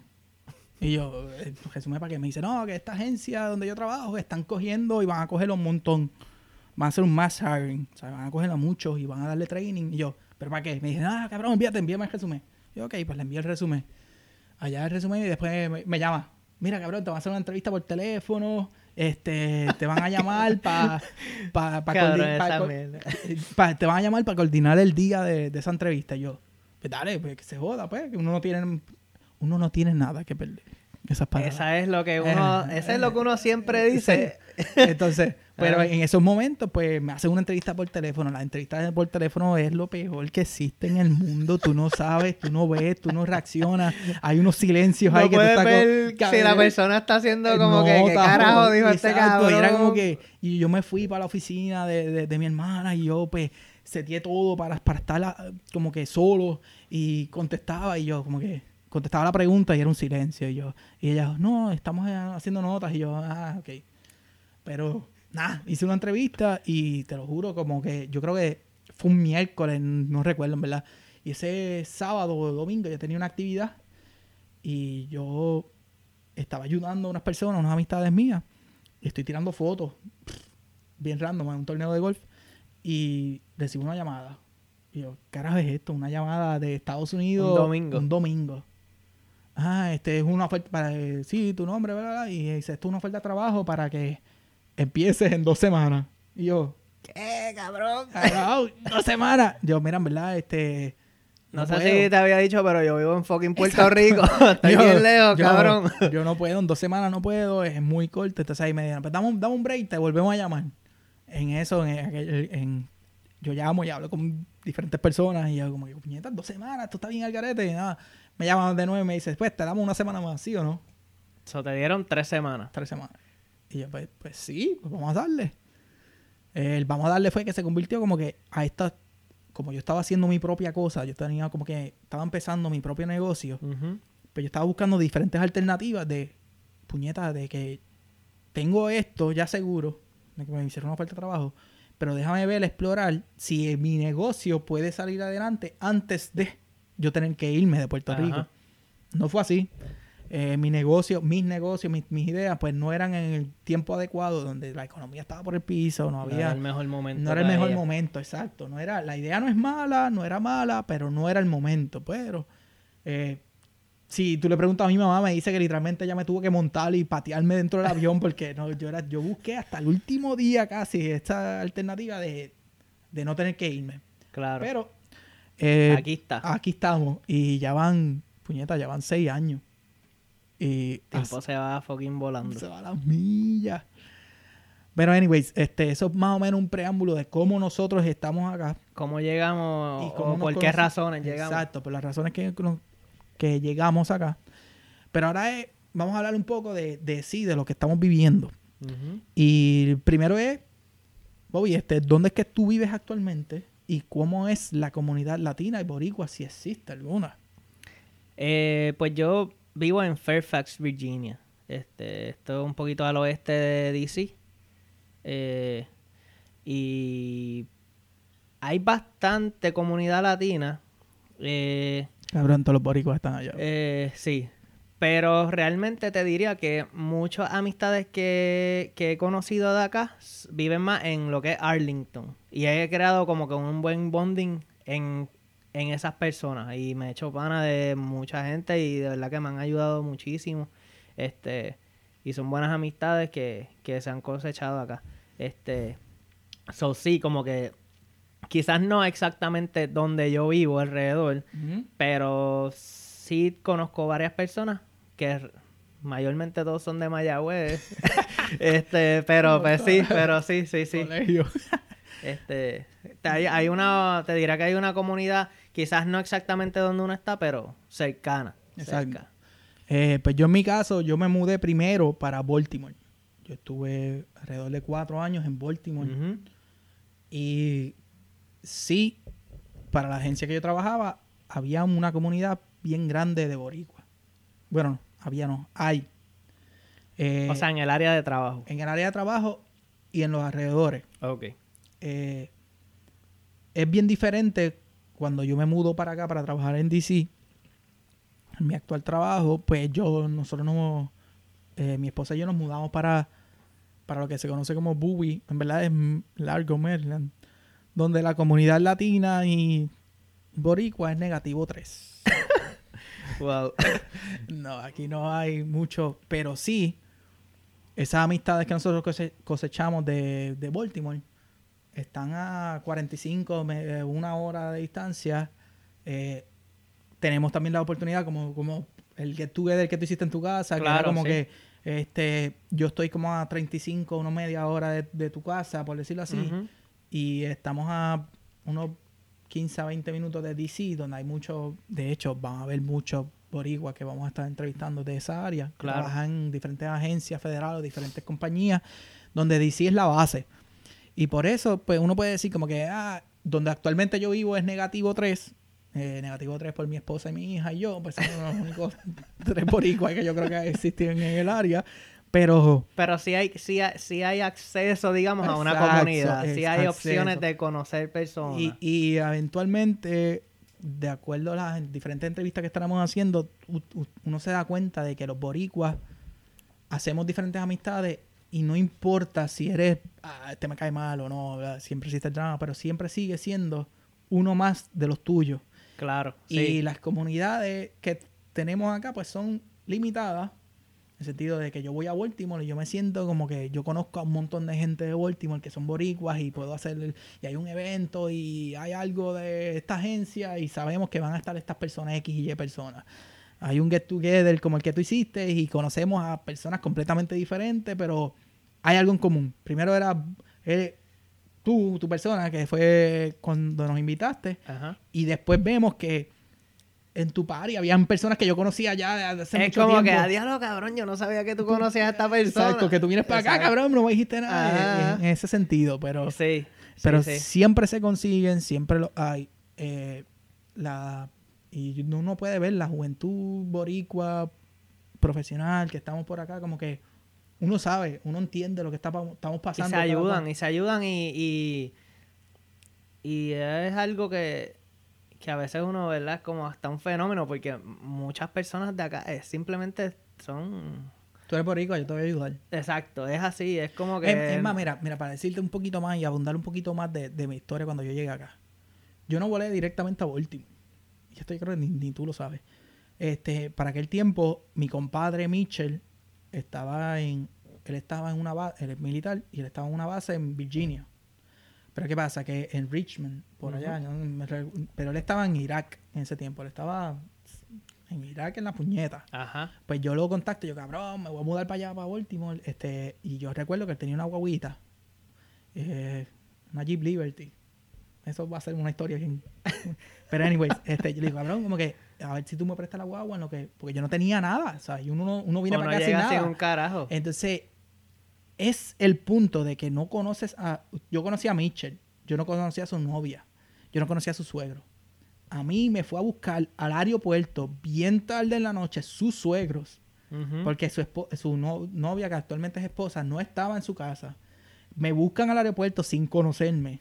[SPEAKER 1] Y yo, eh, resumen para qué? Me dice, no, que esta agencia donde yo trabajo están cogiendo y van a cogerlo un montón. Van a hacer un mass hiring. O sea, van a cogerlo a muchos y van a darle training. Y yo, ¿pero para qué? Me dice, ah, cabrón, envíate, envíame el resumen. Y yo, ok, pues le envío el resumen. Allá el resumen y después me, me llama. Mira, cabrón, te van a hacer una entrevista por teléfono. Este, te van a llamar para [LAUGHS] pa, pa [LAUGHS] pa- te van a llamar para coordinar el día de, de esa entrevista. Y yo, pues dale, pues que se joda, pues, que uno no tiene, uno no tiene nada que perder. Esas palabras.
[SPEAKER 2] Esa es lo que uno,
[SPEAKER 1] Eh,
[SPEAKER 2] es lo que uno siempre dice.
[SPEAKER 1] Entonces, pero
[SPEAKER 2] Ah.
[SPEAKER 1] en esos momentos, pues me hacen una entrevista por teléfono. La entrevista por teléfono es lo peor que existe en el mundo. Tú no sabes, tú no ves, tú no reaccionas. Hay unos silencios ahí que tú estás
[SPEAKER 2] ver
[SPEAKER 1] con-
[SPEAKER 2] si la persona está haciendo como que, ¿qué carajo dijo este cabrón?
[SPEAKER 1] y era como que, y yo me fui para la oficina de, de- de mi hermana y yo pues seteé todo para, para estar ah, como que solo y contestaba y yo como que contestaba la pregunta y era un silencio y yo, y ella, no, estamos eh, haciendo notas y yo, ah, ok. Pero nada, hice una entrevista y te lo juro como que yo creo que fue un miércoles, no recuerdo en verdad. Y ese sábado o domingo yo tenía una actividad y yo estaba ayudando a unas personas, unas amistades mías, y estoy tirando fotos, bien random, en un torneo de golf, y recibo una llamada. Y yo, ¿qué carajo es esto? Una llamada de Estados Unidos.
[SPEAKER 2] Un domingo.
[SPEAKER 1] Un domingo. Ah, este es una oferta para, eh, sí, tu nombre, ¿verdad? Y dice, esto es una oferta de trabajo para que empieces en dos semanas. Y yo,
[SPEAKER 2] ¿Qué, cabrón?
[SPEAKER 1] "Carajo, [LAUGHS] dos semanas. Yo, mira, en verdad, este...
[SPEAKER 2] No, sé
[SPEAKER 1] puedo".
[SPEAKER 2] si te había dicho, pero yo vivo en fucking Puerto Rico. [LAUGHS] [LAUGHS] Estoy
[SPEAKER 1] Yo-
[SPEAKER 2] bien lejos,
[SPEAKER 1] yo-
[SPEAKER 2] cabrón.
[SPEAKER 1] Yo no puedo, en dos semanas no puedo, es muy corto. Entonces ahí me dijeron, pues dame un, dame un break, te volvemos a llamar. En eso, en, aquel- en- yo llamo y hablo con diferentes personas y yo como que, puñetas, dos semanas, esto está bien al garete. Y nada, me llaman de nuevo y me dicen, pues te damos una semana más, ¿sí o no?
[SPEAKER 2] So, te dieron tres semanas.
[SPEAKER 1] Tres semanas. Y yo, pues, pues sí, pues vamos a darle. El vamos a darle fue que se convirtió como que a esta, como yo estaba haciendo mi propia cosa, yo tenía como que, estaba empezando mi propio negocio.
[SPEAKER 2] Ujú.
[SPEAKER 1] Pues yo estaba buscando diferentes alternativas de puñetas, de que tengo esto ya seguro, de que me hicieron una oferta de trabajo, pero déjame ver, explorar si mi negocio puede salir adelante antes de yo tener que irme de Puerto
[SPEAKER 2] Ajá.
[SPEAKER 1] Rico. No fue así. Eh, mi negocio, mis negocios, mis, mis ideas, pues no eran en el tiempo adecuado, donde la economía estaba por el piso, no
[SPEAKER 2] No
[SPEAKER 1] había
[SPEAKER 2] era el mejor momento.
[SPEAKER 1] no era el mejor
[SPEAKER 2] ella.
[SPEAKER 1] momento, exacto. No era, la idea no es mala, no era mala, pero no era el momento. Pero eh, si tú le preguntas a mi mamá, me dice que literalmente ella me tuvo que montar y patearme dentro del avión [LAUGHS] porque no, yo era, yo busqué hasta el último día casi esta alternativa de, de no tener que irme.
[SPEAKER 2] Claro.
[SPEAKER 1] Pero eh,
[SPEAKER 2] Aquí está.
[SPEAKER 1] aquí estamos y ya van, puñeta, ya van seis años. Y
[SPEAKER 2] El tiempo se va fucking volando.
[SPEAKER 1] se va a las millas. Pero, anyways, este, eso es más o menos un preámbulo de cómo nosotros estamos acá.
[SPEAKER 2] ¿Cómo llegamos
[SPEAKER 1] Y cómo
[SPEAKER 2] o
[SPEAKER 1] nos
[SPEAKER 2] por qué razones llegamos?
[SPEAKER 1] Exacto, por las razones que, que llegamos acá. Pero ahora es- vamos a hablar un poco de, de sí, de lo que estamos viviendo.
[SPEAKER 2] Ujú.
[SPEAKER 1] Y primero es, Bobby, este, ¿dónde es que tú vives actualmente? ¿Y cómo es la comunidad latina y boricua, si existe alguna?
[SPEAKER 2] Eh, pues yo vivo en Fairfax, Virginia. Este, esto es un poquito al oeste de DC. Eh, y hay bastante comunidad latina. Eh,
[SPEAKER 1] Cabrón, todos los boricuas están allá.
[SPEAKER 2] eh, sí. Pero realmente te diría que muchas amistades que, que he conocido de acá viven más en lo que es Arlington. Y he creado como que un buen bonding en, en esas personas. Y me he hecho pana de mucha gente y de verdad que me han ayudado muchísimo. Este, y son buenas amistades que, que se han cosechado acá. Este, so sí, como que quizás no exactamente donde yo vivo alrededor, pero sí conozco varias personas que mayormente todos son de Mayagüez. [LAUGHS] este, pero pues sí, pero sí, sí, sí.
[SPEAKER 1] Colegio. [LAUGHS]
[SPEAKER 2] Este, te- hay, hay una, te dirá que hay una comunidad, quizás no exactamente donde uno está, pero cercana.
[SPEAKER 1] Exacto.
[SPEAKER 2] cerca.
[SPEAKER 1] Eh, pues yo en mi caso, yo me mudé primero para Baltimore. Yo estuve alrededor de cuatro años en Baltimore. Y sí, para la agencia que yo trabajaba, había una comunidad bien grande de boricua. Bueno, no, había no, hay. Eh,
[SPEAKER 2] O sea, en el área de trabajo.
[SPEAKER 1] en el área de trabajo y en los alrededores.
[SPEAKER 2] Ok.
[SPEAKER 1] Eh, es bien diferente cuando yo me mudo para acá para trabajar en DC. En mi actual trabajo, pues yo, nosotros nos, eh, mi esposa y yo nos mudamos para, para lo que se conoce como Bowie, en verdad es Largo, Maryland, donde la comunidad latina y boricua es negativo 3. [LAUGHS]
[SPEAKER 2] Wow. [LAUGHS]
[SPEAKER 1] No, aquí no hay mucho, pero sí, esas amistades que nosotros cose- cosechamos de, de Baltimore están a 45, me- una hora de distancia. Eh, tenemos también la oportunidad, como, como el get together que tú hiciste en tu casa, que era
[SPEAKER 2] Claro,
[SPEAKER 1] como
[SPEAKER 2] sí.
[SPEAKER 1] que este, yo estoy como a 35, una media hora de, de tu casa, por decirlo así, y estamos a unos 15 a 20 minutos de DC, donde hay muchos, de hecho, van a haber muchos boricuas que vamos a estar entrevistando de esa área,
[SPEAKER 2] Claro.
[SPEAKER 1] trabajan en diferentes agencias federales, diferentes compañías, donde DC es la base. Y por eso, pues uno puede decir como que, ah, donde actualmente yo vivo es negativo 3, eh, negativo 3 por mi esposa y mi hija y yo, pues son los [LAUGHS] únicos tres boricuas que yo creo que existen en el área, pero...
[SPEAKER 2] Pero sí hay, sí hay, sí hay acceso, digamos, a una comunidad. Sí hay
[SPEAKER 1] acceso.
[SPEAKER 2] opciones de conocer personas.
[SPEAKER 1] Y, y eventualmente, de acuerdo a las diferentes entrevistas que estaremos haciendo, uno se da cuenta de que los boricuas hacemos diferentes amistades y no importa si eres, ah, este me cae mal o no, ¿verdad? siempre existe el drama, pero siempre sigue siendo uno más de los tuyos.
[SPEAKER 2] claro,
[SPEAKER 1] Y
[SPEAKER 2] sí.
[SPEAKER 1] las comunidades que tenemos acá, pues son limitadas. En el sentido de que yo voy a Baltimore y yo me siento como que yo conozco a un montón de gente de Baltimore que son boricuas y puedo hacer, y hay un evento y hay algo de esta agencia y sabemos que van a estar estas personas X y Y personas. Hay un get together como el que tú hiciste y conocemos a personas completamente diferentes, pero hay algo en común. Primero era eh, tú, tu persona, que fue cuando nos invitaste,
[SPEAKER 2] Ajá.
[SPEAKER 1] y después vemos que en tu party habían personas que yo conocía ya hace
[SPEAKER 2] Es
[SPEAKER 1] mucho
[SPEAKER 2] como que, a diablo, cabrón, yo no sabía que tú conocías a esta persona.
[SPEAKER 1] Exacto, que tú vienes para acá, cabrón, no me dijiste nada
[SPEAKER 2] Ajá.
[SPEAKER 1] en, en ese sentido, pero,
[SPEAKER 2] Sí,
[SPEAKER 1] pero
[SPEAKER 2] sí, sí.
[SPEAKER 1] siempre se consiguen, siempre lo hay. Eh, la, y uno puede ver la juventud boricua profesional que estamos por acá, como que uno sabe, uno entiende lo que está, estamos
[SPEAKER 2] Y
[SPEAKER 1] pasando.
[SPEAKER 2] se
[SPEAKER 1] cada
[SPEAKER 2] ayudan, y se ayudan y, y, y es algo que, que a veces uno, ¿verdad? Es como hasta un fenómeno porque muchas personas de acá es simplemente son...
[SPEAKER 1] Tú eres boricua, yo te voy a ayudar.
[SPEAKER 2] Exacto, es así, es como que...
[SPEAKER 1] Es, es más, mira, mira, para decirte un poquito más y abundar un poquito más de, de mi historia cuando yo llegué acá. Yo no volé directamente a Baltimore. Y esto yo creo que ni, ni tú lo sabes. Este, para aquel tiempo, mi compadre Mitchell estaba en. Él estaba en una base, él es militar, y él estaba en una base en Virginia. Pero ¿qué pasa? Que en Richmond, por allá. ¿no? Pero él estaba en Irak en ese tiempo. Él estaba en Irak en la puñeta.
[SPEAKER 2] Ajá.
[SPEAKER 1] Pues yo lo contacto, yo cabrón, me voy a mudar para allá, para Baltimore. Este, y yo recuerdo que él tenía una guaguita, eh, una Jeep Liberty. Eso va a ser una historia bien. [LAUGHS] Pero, anyways, este, yo le digo, cabrón, como que, a ver si tú me prestas la guagua en lo que. Porque yo no tenía nada, o sea, y uno, no- uno viene para acá sin
[SPEAKER 2] llega sin
[SPEAKER 1] nada.
[SPEAKER 2] un carajo.
[SPEAKER 1] Entonces, es el punto de que no conoces a... Yo conocí a Mitchell, yo no conocía a su novia, yo no conocía a su suegro. A mí me fue a buscar al aeropuerto bien tarde en la noche sus suegros, porque su, su no- novia, que actualmente es esposa, no estaba en su casa. Me buscan al aeropuerto sin conocerme.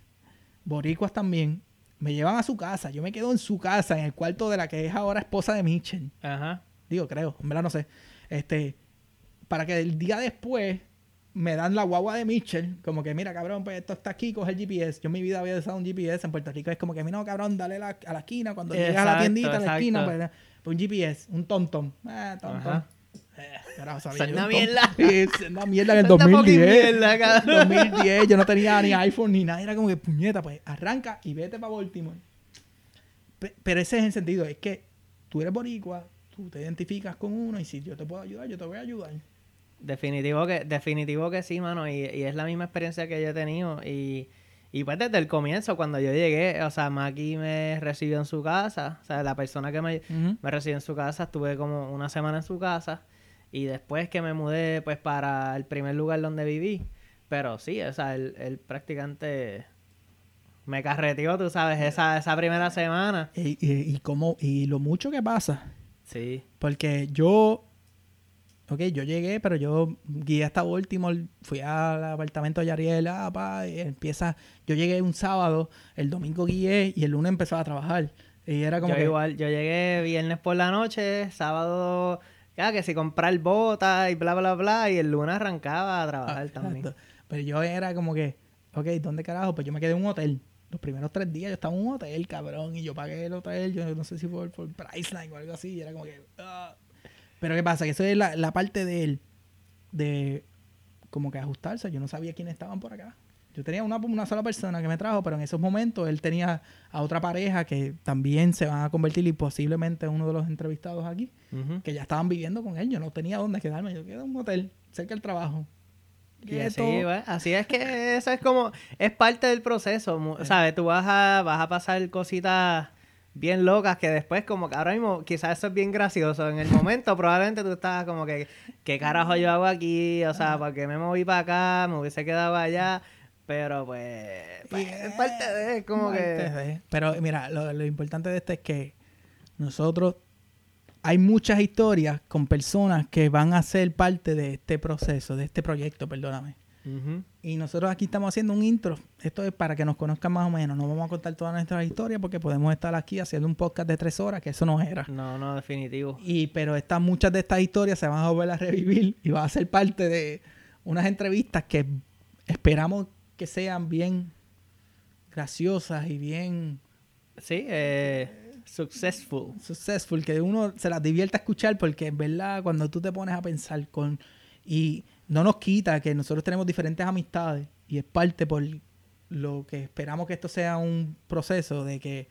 [SPEAKER 1] Boricuas también. Me llevan a su casa. Yo me quedo en su casa, en el cuarto de la que es ahora esposa de Mitchell.
[SPEAKER 2] Ajá.
[SPEAKER 1] Digo, creo, en verdad no sé. Este, para que el día después me dan la guagua de Mitchell, como que mira, cabrón, pues esto está aquí, coge el GPS. Yo en mi vida había usado un GPS en Puerto Rico, es como que, mira, no, cabrón, dale la- a la esquina, cuando llegas a la tiendita, a la esquina, pues, pues, un GPS, un TomTom. Eh, TomTom. Eh,
[SPEAKER 2] una mierda.
[SPEAKER 1] Una mierda en el [LAUGHS]
[SPEAKER 2] Tanta fucking
[SPEAKER 1] 2010.
[SPEAKER 2] mierda, cabrón. [LAUGHS]
[SPEAKER 1] 2010, yo no tenía ni iPhone ni nada, era como que puñeta, pues arranca y vete para Baltimore. Pe- Pero ese es el sentido, es que tú eres boricua, tú te identificas con uno y si yo te puedo ayudar, yo te voy a ayudar.
[SPEAKER 2] Definitivo que, definitivo que sí, mano. Y, y es la misma experiencia que yo he tenido. Y, y pues desde el comienzo, cuando yo llegué, o sea, Maki me recibió en su casa. O sea, la persona que me, me recibió en su casa, estuve como una semana en su casa. Y después que me mudé, pues, para el primer lugar donde viví. Pero sí, o sea, el, el practicante me carreteó, tú sabes, esa, esa primera semana.
[SPEAKER 1] Y, y, y cómo- y lo mucho que pasa,
[SPEAKER 2] Sí.
[SPEAKER 1] porque yo, ok, yo llegué, pero yo guié hasta Baltimore, fui al apartamento de Yariel, ah, pa, y empieza, yo llegué un sábado, el domingo guié y el lunes empezaba a trabajar. Y era como
[SPEAKER 2] Yo
[SPEAKER 1] que,
[SPEAKER 2] igual, yo llegué viernes por la noche, sábado, ya que si comprar botas y bla, bla, bla, y el lunes arrancaba a trabajar
[SPEAKER 1] Ah,
[SPEAKER 2] también.
[SPEAKER 1] exacto. Pero yo era como que, ok, ¿dónde carajo? Pues yo me quedé en un hotel. Los primeros tres días yo estaba en un hotel, cabrón, y yo pagué el hotel, yo no sé si fue por Priceline o algo así, y era como que... ah. Pero ¿qué pasa? Que eso es la, la parte de él, de como que ajustarse. Yo no sabía quiénes estaban por acá. Yo tenía una, una sola persona que me trajo, pero en esos momentos él tenía a otra pareja que también se van a convertir y posiblemente uno de los entrevistados aquí, que ya estaban viviendo con él. Yo no tenía dónde quedarme. Yo quedé en un hotel cerca del trabajo.
[SPEAKER 2] Y así, así es que eso es como, es parte del proceso, mu- [LAUGHS] ¿sabes? Tú vas a, vas a pasar cositas bien locas que después como que ahora mismo quizás eso es bien gracioso. En el momento probablemente tú estás como que, ¿qué carajo yo hago aquí? O sea, ¿por qué me moví para acá? Me hubiese quedado allá. Pero pues, pues, es parte de, es como
[SPEAKER 1] Parte
[SPEAKER 2] que...
[SPEAKER 1] de- Pero mira, lo, lo importante de esto es que nosotros hay muchas historias con personas que van a ser parte de este proceso, de este proyecto, perdóname. Y nosotros aquí estamos haciendo un intro. Esto es para que nos conozcan más o menos. No vamos a contar toda nuestra historia porque podemos estar aquí haciendo un podcast de tres horas, que eso no era.
[SPEAKER 2] No, no, definitivo.
[SPEAKER 1] Y, pero estas, muchas de estas historias se van a volver a revivir y va a ser parte de unas entrevistas que esperamos que sean bien graciosas y bien
[SPEAKER 2] Sí, eh, successful.
[SPEAKER 1] successful, que uno se las divierta escuchar porque en verdad cuando tú te pones a pensar con... Y no nos quita que nosotros tenemos diferentes amistades y es parte por lo que esperamos que esto sea un proceso de que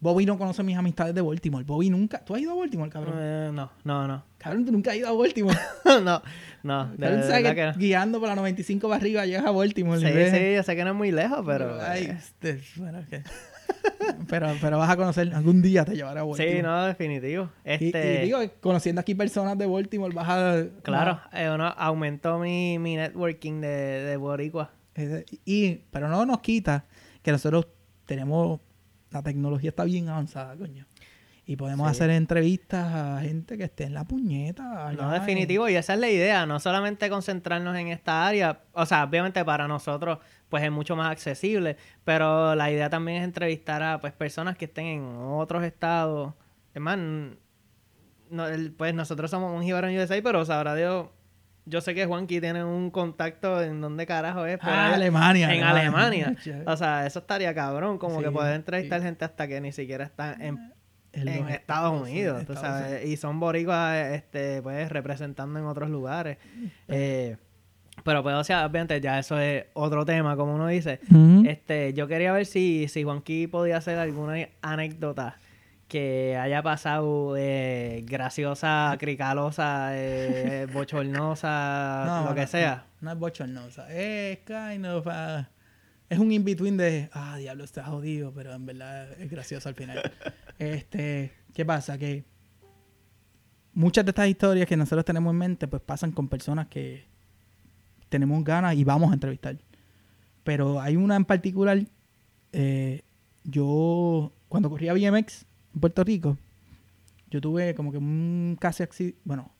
[SPEAKER 1] Bobby no conoce mis amistades de Baltimore. Bobby nunca... ¿Tú has ido a Baltimore, cabrón?
[SPEAKER 2] Eh, no, no, no.
[SPEAKER 1] Cabrón, tú nunca has ido a Baltimore. [LAUGHS]
[SPEAKER 2] no, no, de
[SPEAKER 1] Cabrón, sabes
[SPEAKER 2] verdad
[SPEAKER 1] que
[SPEAKER 2] que no.
[SPEAKER 1] guiando por la 95 para arriba llegas a Baltimore.
[SPEAKER 2] Sí,
[SPEAKER 1] de-
[SPEAKER 2] sí, yo sé que no es muy lejos, pero...
[SPEAKER 1] Ay,
[SPEAKER 2] eh,
[SPEAKER 1] este, bueno, que- pero, pero vas a conocer, algún día te llevará a Baltimore.
[SPEAKER 2] sí, no, definitivo.
[SPEAKER 1] Y-
[SPEAKER 2] Este,
[SPEAKER 1] Y, digo, conociendo aquí personas de Baltimore, vas a...
[SPEAKER 2] claro, eh, aumentó mi, mi networking de, de boricua.
[SPEAKER 1] Ese- Y, pero no nos quita que nosotros tenemos, la tecnología está bien avanzada, coño. Y podemos
[SPEAKER 2] Sí.
[SPEAKER 1] hacer entrevistas a gente que esté en la puñeta.
[SPEAKER 2] No, definitivo, y esa es la idea, no solamente concentrarnos en esta área, o sea, obviamente para nosotros pues es mucho más accesible, pero la idea también es entrevistar a pues personas que estén en otros estados. Es más, n- no, pues nosotros somos un Jíbaro en USA, pero sabrá Dios, yo sé que Juanqui tiene un contacto en donde carajo es. Ahí.
[SPEAKER 1] ah, Alemania.
[SPEAKER 2] En Alemania. [LAUGHS] O sea, eso estaría cabrón, como
[SPEAKER 1] Sí,
[SPEAKER 2] que poder entrevistar
[SPEAKER 1] sí.
[SPEAKER 2] gente hasta que ni siquiera están en
[SPEAKER 1] en
[SPEAKER 2] en
[SPEAKER 1] los
[SPEAKER 2] Estados Unidos, tú
[SPEAKER 1] Estados
[SPEAKER 2] y son boricuas, este, pues, representando en otros lugares. Eh, pero pues, o sea, obviamente ya eso es otro tema, como uno dice. Este, yo quería ver si, si Juanqui podía hacer alguna anécdota que haya pasado eh, graciosa, [LAUGHS] cricalosa, eh, bochornosa, [LAUGHS]
[SPEAKER 1] No,
[SPEAKER 2] lo que
[SPEAKER 1] no,
[SPEAKER 2] sea.
[SPEAKER 1] No, no es bochornosa. Es kind of. uh, es un in-between de. Ah, diablo, está jodido, pero en verdad es gracioso al final. Este. ¿Qué pasa? Que. Muchas de estas historias que nosotros tenemos en mente, pues pasan con personas que tenemos ganas y vamos a entrevistar. Pero hay una en particular. eh, yo, cuando corría BMX en Puerto Rico, yo tuve como que un casi accidente. Bueno,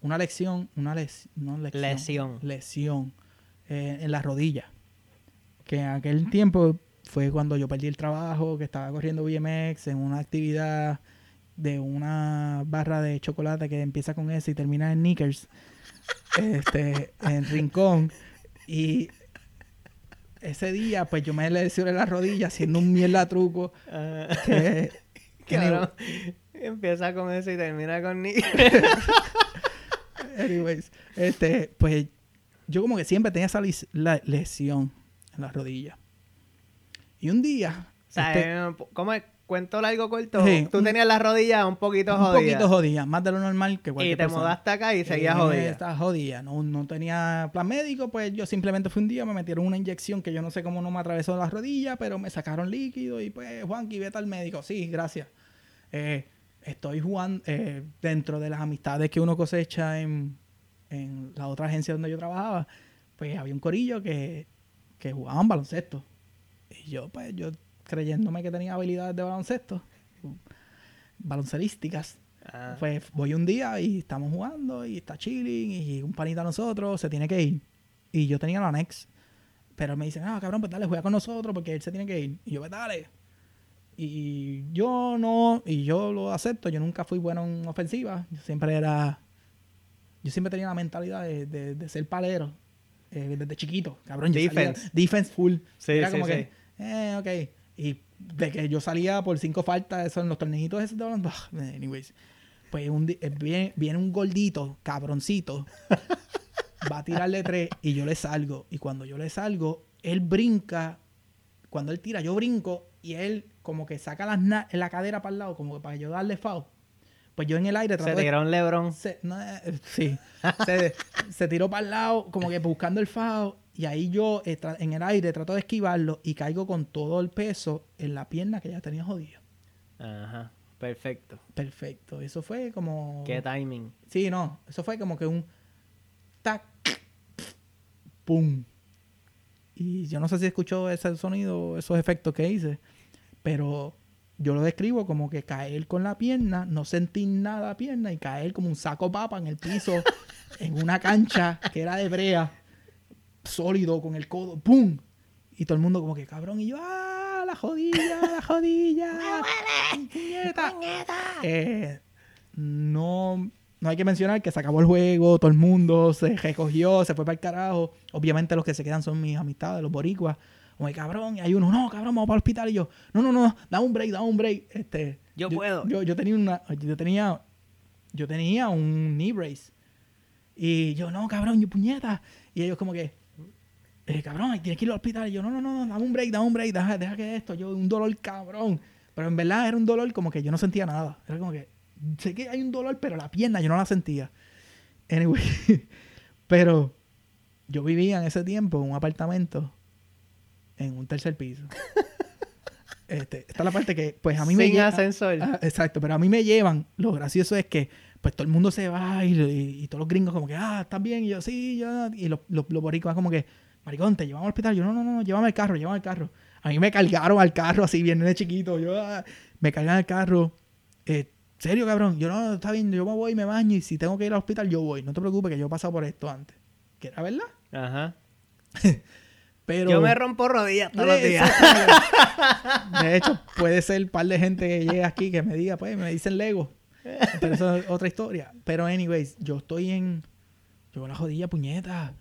[SPEAKER 1] una lección. Una les- no lección,
[SPEAKER 2] Lesión.
[SPEAKER 1] lesión eh, en la rodilla. Que en aquel tiempo fue cuando yo perdí el trabajo, que estaba corriendo BMX en una actividad de una barra de chocolate que empieza con S y termina en Knickers, este, [LAUGHS] en Rincón. Y ese día, pues yo me lesioné la rodilla haciendo un mierda truco.
[SPEAKER 2] Ah,
[SPEAKER 1] Que, [LAUGHS] que
[SPEAKER 2] cabrón. Empieza con eso y termina con ni. [LAUGHS]
[SPEAKER 1] Anyways, este, pues yo como que siempre tenía esa la lesión en la rodilla. Y un día,
[SPEAKER 2] O sea,
[SPEAKER 1] este,
[SPEAKER 2] eh, ¿cómo es? Cuento largo corto.
[SPEAKER 1] Sí,
[SPEAKER 2] Tú
[SPEAKER 1] un-
[SPEAKER 2] tenías las rodillas un poquito
[SPEAKER 1] un
[SPEAKER 2] jodidas.
[SPEAKER 1] poquito jodida, más de lo normal que
[SPEAKER 2] Y
[SPEAKER 1] cualquier
[SPEAKER 2] te
[SPEAKER 1] persona.
[SPEAKER 2] mudaste acá y seguías
[SPEAKER 1] Eh,
[SPEAKER 2] jodida.
[SPEAKER 1] Estaba jodida, no, no tenía plan médico, pues yo simplemente fui un día, me metieron una inyección que yo no sé cómo no me atravesó la rodilla, pero me sacaron líquido y pues, Juanqui, vete al médico. Sí, gracias. Eh, estoy jugando eh, dentro de las amistades que uno cosecha en, en la otra agencia donde yo trabajaba, pues había un corillo que, que jugaban baloncesto. Y yo, pues, yo creyéndome que tenía habilidades de baloncesto, baloncelísticas,
[SPEAKER 2] Ah.
[SPEAKER 1] pues voy un día y estamos jugando y está chilling y un panita a nosotros se tiene que ir. Y yo tenía la Nex. Pero me dice, no, cabrón, pues dale, juega con nosotros porque él se tiene que ir. Y yo, pues dale. Y yo no, y yo lo acepto. Yo nunca fui bueno en ofensiva. Yo siempre era, yo siempre tenía la mentalidad de, de- de ser palero. Eh, desde chiquito, cabrón. Yo salía-
[SPEAKER 2] Defense.
[SPEAKER 1] defense full.
[SPEAKER 2] Sí,
[SPEAKER 1] era
[SPEAKER 2] sí,
[SPEAKER 1] como
[SPEAKER 2] sí.
[SPEAKER 1] que, eh, ok. Y de que yo salía por cinco faltas, eso en los tornejitos esos de baloncesto, anyways. Pues un eh, viene, viene un gordito, cabroncito, [LAUGHS] va a tirarle tres y yo le salgo. Y cuando yo le salgo, él brinca. Cuando él tira, yo brinco y él como que saca las la cadera para el lado, como que para yo darle foul. Pues yo en el aire
[SPEAKER 2] Se
[SPEAKER 1] trato de
[SPEAKER 2] tiró un Lebron.
[SPEAKER 1] se, no, eh, sí. Se, se tiró para el lado, como que buscando el FAO. Y ahí yo, eh, tra- en el aire, trato de esquivarlo y caigo con todo el peso en la pierna que ya tenía jodida.
[SPEAKER 2] Ajá. Perfecto.
[SPEAKER 1] Perfecto. Eso fue como.
[SPEAKER 2] Qué timing.
[SPEAKER 1] Sí, no. Eso fue como que un. Tac. Pum. Y yo no sé si escuchó ese sonido, esos efectos que hice. Pero yo lo describo como que caer con la pierna, no sentir nada la pierna y caer como un saco papa en el piso, [LAUGHS] en una cancha que era de brea, sólido, con el codo, ¡pum! Y todo el mundo como que cabrón, y yo, ¡ah! La jodilla, la jodilla. [LAUGHS] ¡Puñeta! Eh, no, no hay que mencionar que se acabó el juego, todo el mundo se recogió, se fue para el carajo. Obviamente los que se quedan son mis amistades, los boricuas. Como, cabrón, y hay uno, no, cabrón, vamos para el hospital. Y yo, no, no, no, da un break, da un break. Este,
[SPEAKER 2] Yo puedo.
[SPEAKER 1] Yo, yo tenía una, yo tenía, yo tenía un knee brace. Y yo, no, cabrón, yo puñeta. Y ellos como que, eh, cabrón, tienes que ir al hospital. Y yo, no, no, no, dame un break, dame un break, deja, deja que esto, yo, un dolor cabrón. Pero en verdad era un dolor como que yo no sentía nada. Era como que, sé que hay un dolor, pero la pierna yo no la sentía. Anyway, [LAUGHS] pero yo vivía en ese tiempo en un apartamento en un tercer piso. [LAUGHS] Este, esta es la parte que, pues a mí me
[SPEAKER 2] Sin
[SPEAKER 1] lleva-
[SPEAKER 2] ascensor.
[SPEAKER 1] Ah, exacto, pero a mí me llevan. Lo gracioso es que, pues todo el mundo se va y, y- y todos los gringos, como que, ah, estás bien. Y yo, sí, ya. Y los, los, los boricuas, como que, maricón, te llevamos al hospital. Yo, no, no, no, llévame al carro, llévame al carro. A mí me cargaron al carro así, bien de chiquito. Yo, ah, me cargan al carro. Eh, ¿Serio, cabrón? Yo, no, está bien, yo me voy, me baño y si tengo que ir al hospital, yo voy. No te preocupes, que yo he pasado por esto antes. Que era verdad.
[SPEAKER 2] Ajá. [LAUGHS]
[SPEAKER 1] Pero...
[SPEAKER 2] Yo me rompo rodillas todos los días.
[SPEAKER 1] De hecho, puede ser un par de gente que llegue aquí que me diga, pues, me dicen Lego. Pero eso es otra historia. Pero, anyways, yo estoy en. Yo con la rodilla puñeta.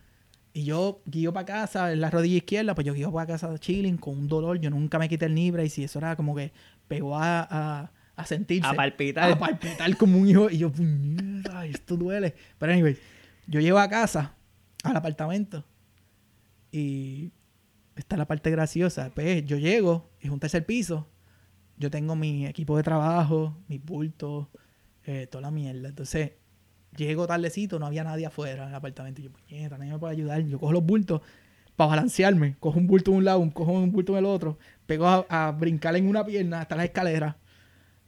[SPEAKER 1] Y yo guío para casa, en la rodilla izquierda, pues yo guío para casa chilling con un dolor. Yo nunca me quité el Nibra y si eso era como que pegó a, a, a sentirse.
[SPEAKER 2] A palpitar.
[SPEAKER 1] A palpitar como un hijo. Y yo, puñeta, esto duele. Pero, anyways, yo llego a casa, al apartamento. Y esta es la parte graciosa. Pues yo llego, es un tercer piso. yo tengo mi equipo de trabajo, mis bultos, eh, toda la mierda. Entonces, llego tardecito, no había nadie afuera en el apartamento. Yo, puñeta, nadie me puede ayudar. Yo cojo los bultos para balancearme. Cojo un bulto de un lado, un- cojo un bulto del otro. Pego a, a brincar en una pierna hasta las escaleras.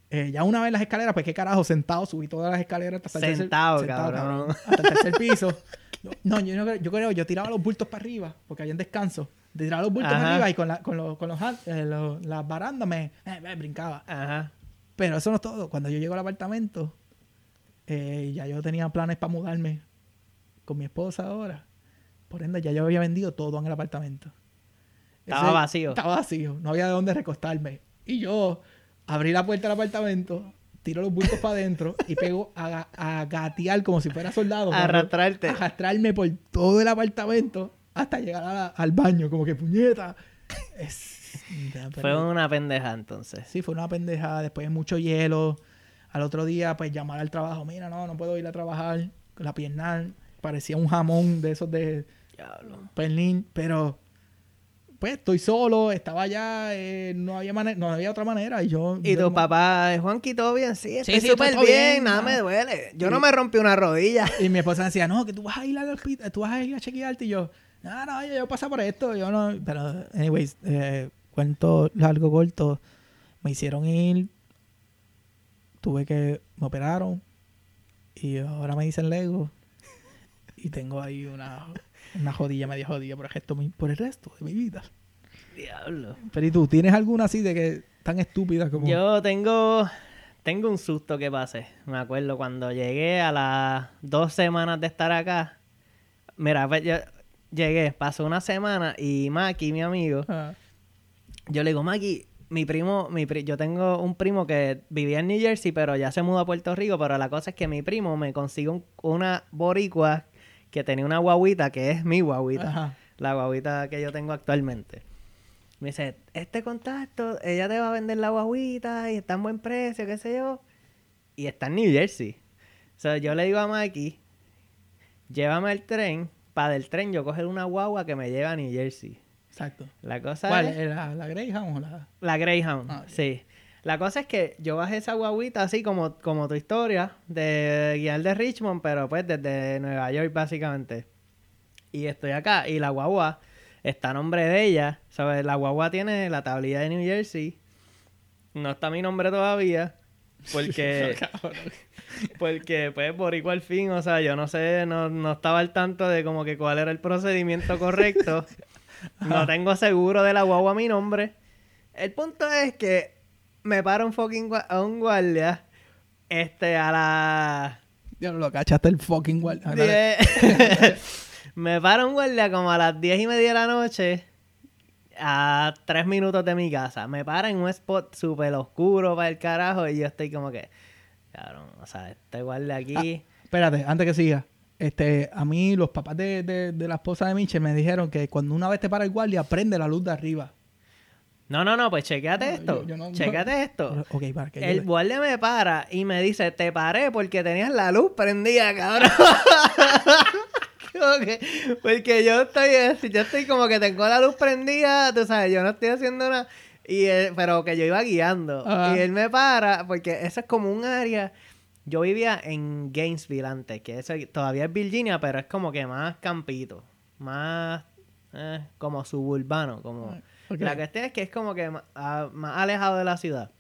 [SPEAKER 1] Eh, ya una vez en las escaleras, pues qué carajo, sentado, subí todas las escaleras hasta el tercer-
[SPEAKER 2] Sentado, cabrón.
[SPEAKER 1] Hasta el tercer piso. [LAUGHS] No, yo, yo creo, yo tiraba los bultos para arriba, porque había en descanso. Tiraba los bultos
[SPEAKER 2] Ajá.
[SPEAKER 1] arriba y con, la- con, los, con los, eh, los- las barandas me, me- me brincaba.
[SPEAKER 2] Ajá.
[SPEAKER 1] Pero eso no es todo. Cuando yo llego al apartamento, eh, ya yo tenía planes para mudarme con mi esposa ahora. Por ende, ya yo había vendido todo en el apartamento.
[SPEAKER 2] Estaba vacío.
[SPEAKER 1] Estaba vacío. No había de dónde recostarme. Y yo abrí la puerta del apartamento, tiro los bultos para adentro y pego a, a gatear como si fuera soldado.
[SPEAKER 2] Arrastrarte.
[SPEAKER 1] Arrastrarme por todo el apartamento hasta llegar la- al baño. Como que puñeta. Es-
[SPEAKER 2] Fue una pendeja entonces.
[SPEAKER 1] Sí, fue una pendejada. Después de mucho hielo. Al otro día, pues llamar al trabajo. Mira, no, no puedo ir a trabajar. La pierna parecía un jamón de esos de
[SPEAKER 2] Diablo.
[SPEAKER 1] Pero, pues estoy solo. Estaba allá. eh, no, había no había otra manera. Y yo.
[SPEAKER 2] ¿Y
[SPEAKER 1] yo
[SPEAKER 2] tu
[SPEAKER 1] como-
[SPEAKER 2] papá, Juanqui, todo bien? Sí, estoy
[SPEAKER 1] sí,
[SPEAKER 2] súper bien,
[SPEAKER 1] bien,
[SPEAKER 2] nada me duele. Yo no me rompí una rodilla.
[SPEAKER 1] Y mi esposa decía, no, que tú vas a ir al hospital, tú vas a ir a chequearte. Y yo, no, no, yo, yo paso por esto. Yo no. Pero, anyways, eh, cuento largo, corto. Me hicieron ir. Tuve que. Me operaron. Y ahora me dicen Lego. Y tengo ahí una, una jodilla, media jodilla por el, resto, por el resto de mi vida.
[SPEAKER 2] Diablo.
[SPEAKER 1] Pero ¿y tú? ¿Tienes alguna así de que tan estúpida como...
[SPEAKER 2] Yo tengo, tengo un susto que pasé. Me acuerdo cuando llegué a las dos semanas de estar acá. Mira, pues yo llegué, pasó una semana y Maki, mi amigo,
[SPEAKER 1] Ah,
[SPEAKER 2] yo le digo, Maki, mi primo, mi pri- yo tengo un primo que vivía en New Jersey, pero ya se mudó a Puerto Rico, pero la cosa es que mi primo me consiguió un- una boricua que tenía una guaguita, que es mi guaguita,
[SPEAKER 1] Ajá.
[SPEAKER 2] la guaguita que yo tengo actualmente. Me dice, este contacto, ella te va a vender la guaguita y está en buen precio, qué sé yo. Y está en New Jersey. O sea, yo le digo a Mikey, llévame al tren, para del tren yo coger una guagua que me lleva a New Jersey.
[SPEAKER 1] Exacto.
[SPEAKER 2] La cosa
[SPEAKER 1] ¿Cuál?
[SPEAKER 2] es...
[SPEAKER 1] ¿Eh, ¿La, la Greyhound o la...?
[SPEAKER 2] La Greyhound,
[SPEAKER 1] Ah,
[SPEAKER 2] sí. La cosa es que yo bajé esa guaguita así como, como tu historia de guiar de Richmond, pero pues desde Nueva York básicamente. Y estoy acá y la guagua está a nombre de ella. ¿Sabes? La guagua tiene la tablilla de New Jersey. No está mi nombre todavía. [LAUGHS] Porque, porque pues por igual fin, o sea, yo no sé, no, no estaba al tanto de como que cuál era el procedimiento correcto. [LAUGHS] No tengo seguro de la guagua a mi nombre. El punto es que me para un fucking a un guardia este a la
[SPEAKER 1] Ya lo cachaste el fucking guardia.
[SPEAKER 2] diez- [LAUGHS] me para un guardia como a las diez y media de la noche a tres minutos de mi casa. Me para en un spot súper oscuro para el carajo y yo estoy como que, cabrón, o sea, este guardia aquí...
[SPEAKER 1] Espérate, antes que siga. Este, a mí los papás de, de, de la esposa de Michelle me dijeron que cuando una vez te para el guardia, prende la luz de arriba.
[SPEAKER 2] No, no, no, pues chequeate
[SPEAKER 1] No,
[SPEAKER 2] esto.
[SPEAKER 1] yo- yo no-
[SPEAKER 2] chequeate esto.
[SPEAKER 1] Ok, para que
[SPEAKER 2] El guardia me para y me dice, te paré porque tenías la luz prendida, cabrón. [LAUGHS] Que- porque yo estoy, yo estoy como que tengo la luz prendida, tú sabes, yo no estoy haciendo nada. Y él- pero que yo iba guiando.
[SPEAKER 1] Ajá.
[SPEAKER 2] Y él me para, porque eso es como un área. Yo vivía en Gainesville antes, que eso todavía es Virginia, pero es como que más campito. Más eh, como suburbano. Como... La cuestión es que es como que a- más, alejado de la ciudad.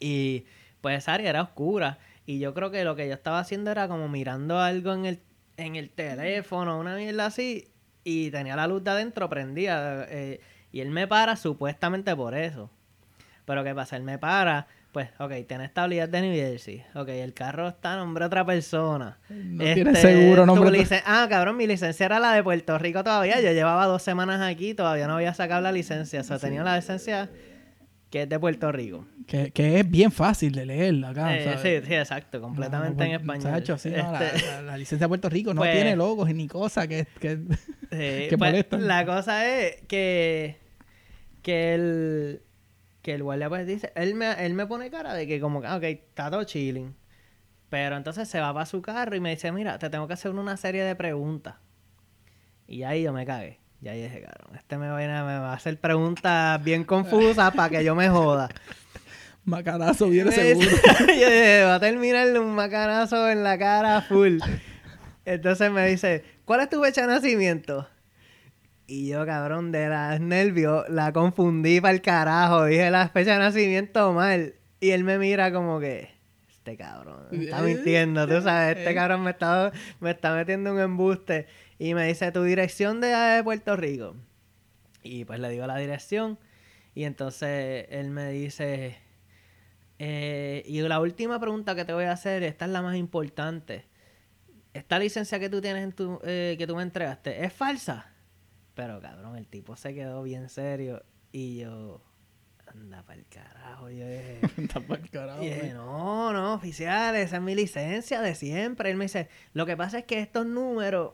[SPEAKER 2] Y pues esa área era oscura. Y yo creo que lo que yo estaba haciendo era como mirando algo en el, en el teléfono, una mierda así. Y tenía la luz de adentro prendida. eh, y él me para supuestamente por eso. Pero ¿qué pasa? Él me para. Pues, ok, tiene estabilidad de New Jersey. Ok, el carro está a nombre de otra persona.
[SPEAKER 1] No
[SPEAKER 2] Este,
[SPEAKER 1] tienes seguro, nombre de-
[SPEAKER 2] Ah, cabrón, mi licencia era la de Puerto Rico todavía. Yo llevaba dos semanas aquí, todavía no había sacado la licencia. O sea, tenía la licencia que es de Puerto Rico.
[SPEAKER 1] Que, que es bien fácil de leer acá.
[SPEAKER 2] Eh,
[SPEAKER 1] ¿sabes?
[SPEAKER 2] sí, sí, exacto, completamente
[SPEAKER 1] No,
[SPEAKER 2] en
[SPEAKER 1] no,
[SPEAKER 2] español.
[SPEAKER 1] muchacho, sí, no, la,
[SPEAKER 2] Este,
[SPEAKER 1] la- la licencia de Puerto Rico no [LAUGHS]
[SPEAKER 2] Pues-
[SPEAKER 1] tiene logos ni cosas que... que [LAUGHS] que
[SPEAKER 2] pues. La cosa es que, que el que el guardia pues dice, él me, él me pone cara de que como que, ok, está todo chilling. Pero entonces se va para su carro y me dice, mira, te tengo que hacer una serie de preguntas. Y ahí yo me cagué. Y ahí dije, cabrón, este me va, a, me va a hacer preguntas bien confusas para que yo me joda. [LAUGHS]
[SPEAKER 1] Macanazo viene seguro. [LAUGHS]
[SPEAKER 2] yo dije, va a terminarle un macanazo en la cara full. [LAUGHS] Entonces me dice, ¿cuál es tu fecha de nacimiento? Y yo, cabrón, de las nervios, la confundí para el carajo. Dije la fecha de nacimiento mal. Y él me mira como que, este cabrón, me está mintiendo, tú sabes, este cabrón me está, me está metiendo un embuste. Y me dice, ¿tu dirección de, de Puerto Rico? Y pues le digo la dirección. Y entonces él me dice, eh, y la última pregunta que te voy a hacer, esta es la más importante. ¿Esta licencia que tú tienes en tu, eh, que tú me entregaste, es falsa? Pero cabrón, el tipo se quedó bien serio. Y yo, anda para el carajo. Yo dije, [LAUGHS]
[SPEAKER 1] Está pa'l carajo,
[SPEAKER 2] y dije, no, no, oficial, esa es mi licencia de siempre. Él me dice, lo que pasa es que estos números,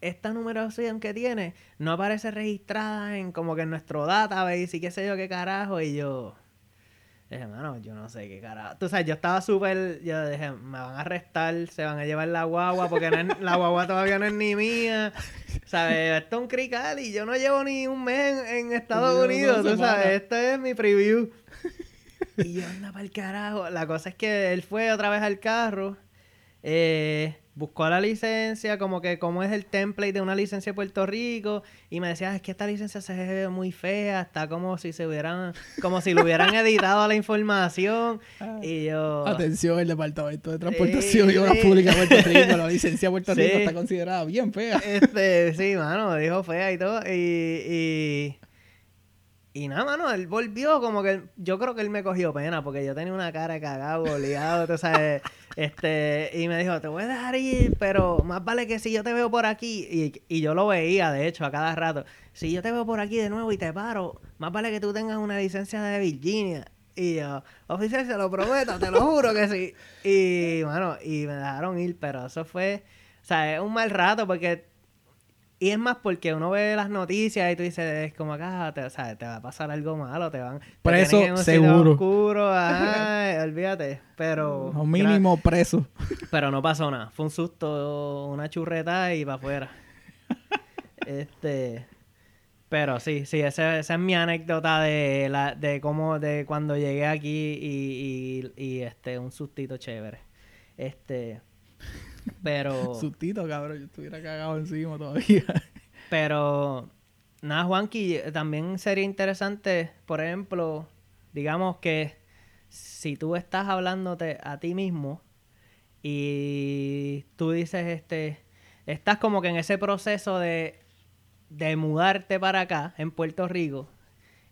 [SPEAKER 2] esta numeración que tiene, no aparece registrada en como que en nuestro database y qué sé yo qué carajo. Y yo, dije, mano, yo no sé qué carajo. Tú sabes, yo estaba súper, yo dije, me van a arrestar, se van a llevar la guagua, porque no es- la guagua todavía no es ni mía. [LAUGHS] ¿Sabes? Esto es un crical y yo no llevo ni un mes en, en Estados Unidos,
[SPEAKER 1] dos
[SPEAKER 2] tú sabes, esto es mi preview. [LAUGHS] Y yo anda para el carajo. La cosa es que él fue otra vez al carro, eh, buscó la licencia, como que como es el template de una licencia de Puerto Rico, y me decía, es que esta licencia se ve muy fea, está como si se hubieran, como si le hubieran [LAUGHS] editado la información. Y yo...
[SPEAKER 1] Atención, el Departamento de Transportación
[SPEAKER 2] Sí,
[SPEAKER 1] y Obras
[SPEAKER 2] sí.
[SPEAKER 1] Públicas de Puerto Rico. La licencia de Puerto
[SPEAKER 2] Sí.
[SPEAKER 1] Rico está considerada bien fea.
[SPEAKER 2] Este, sí, mano, dijo fea y todo. Y, y, y nada, mano, él volvió como que yo creo que él me cogió pena porque yo tenía una cara de cagado, boleado, tú sabes. Este, y me dijo, te voy a dejar ir, pero más vale que si yo te veo por aquí, y, y yo lo veía, de hecho, a cada rato, si yo te veo por aquí de nuevo y te paro, más vale que tú tengas una licencia de Virginia. Y yo, oficial, se lo prometo, te lo juro que sí. Y, bueno, y me dejaron ir, pero eso fue, o sea, es un mal rato porque y es más porque uno ve las noticias y tú dices, es como acá, te, o sea, te va a pasar algo malo, te van... te
[SPEAKER 1] Preso,
[SPEAKER 2] en un
[SPEAKER 1] seguro.
[SPEAKER 2] oscuro, [LAUGHS] ajá, olvídate. Pero...
[SPEAKER 1] O mínimo preso.
[SPEAKER 2] Pero no pasó nada. Fue un susto, una churreta y para afuera. [LAUGHS] este... Pero sí, sí, esa, esa es mi anécdota de la, de cómo, de cuando llegué aquí y, y, y, este, un sustito chévere. Este, pero...
[SPEAKER 1] Sustito, cabrón. Yo estuviera cagado encima todavía. [LAUGHS]
[SPEAKER 2] Pero, nada, Juanqui, también sería interesante, por ejemplo, digamos que si tú estás hablándote a ti mismo y tú dices, este, estás como que en ese proceso de, de mudarte para acá, en Puerto Rico,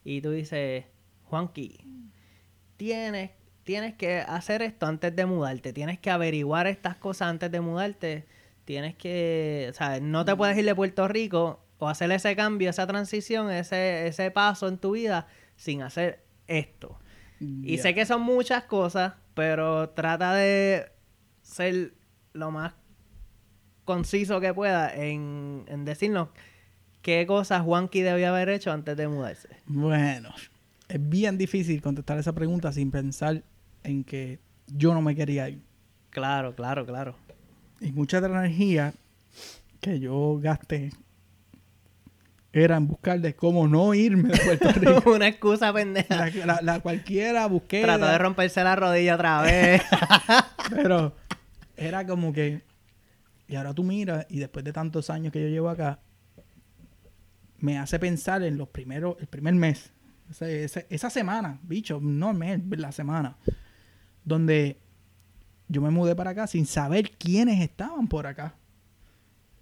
[SPEAKER 2] y tú dices, Juanqui, tienes, tienes que hacer esto antes de mudarte, tienes que averiguar estas cosas antes de mudarte, tienes que, o sea, no te puedes ir de Puerto Rico o hacer ese cambio, esa transición, ese, ese paso en tu vida sin hacer esto. Y sé que son muchas cosas, pero trata de ser lo más conciso que pueda en, en decirnos qué cosas Juanqui debía haber hecho antes de mudarse.
[SPEAKER 1] Bueno, es bien difícil contestar esa pregunta sin pensar en que yo no me quería ir.
[SPEAKER 2] Claro, claro, claro.
[SPEAKER 1] Y mucha de la energía que yo gasté era en buscar de cómo no irme de Puerto [LAUGHS] Rico.
[SPEAKER 2] Una excusa pendeja.
[SPEAKER 1] la, la- la cualquiera busqué.
[SPEAKER 2] Trató de romperse la rodilla otra [LAUGHS] vez.
[SPEAKER 1] Pero era como que. Y ahora tú miras, y después de tantos años que yo llevo acá, me hace pensar en los primeros, el primer mes. Ese- ese- esa semana, bicho, no el mes, la semana. Donde yo me mudé para acá sin saber quiénes estaban por acá.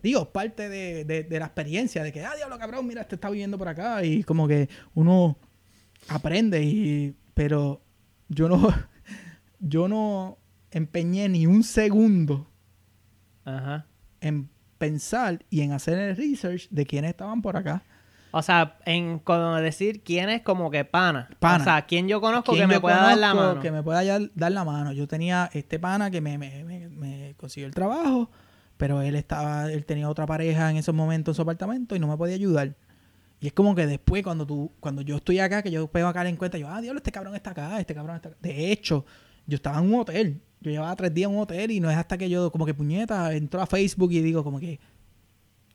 [SPEAKER 1] Digo, parte de, de- de la experiencia de que, ah, diablo, cabrón, mira, este está viviendo por acá. Y como que uno aprende y... Pero yo no... [LAUGHS] Yo no empeñé ni un segundo
[SPEAKER 2] Ajá.
[SPEAKER 1] en pensar y en hacer el research de quiénes estaban por acá.
[SPEAKER 2] O sea, en como decir quién es como que pana.
[SPEAKER 1] Pana.
[SPEAKER 2] O sea, quién yo conozco
[SPEAKER 1] ¿Quién
[SPEAKER 2] que me pueda dar la mano.
[SPEAKER 1] Que me pueda dar la mano. Yo tenía este pana que me, me- me- me consiguió el trabajo, pero él estaba, él tenía otra pareja en esos momentos en su apartamento y no me podía ayudar. Y es como que después, cuando tú, cuando yo estoy acá, que yo pego acá en cuenta, yo, ah, diablo, este cabrón está acá, este cabrón está acá. De hecho, yo estaba en un hotel. Yo llevaba tres días en un hotel y no es hasta que yo, como que puñeta, entro a Facebook y digo, como que,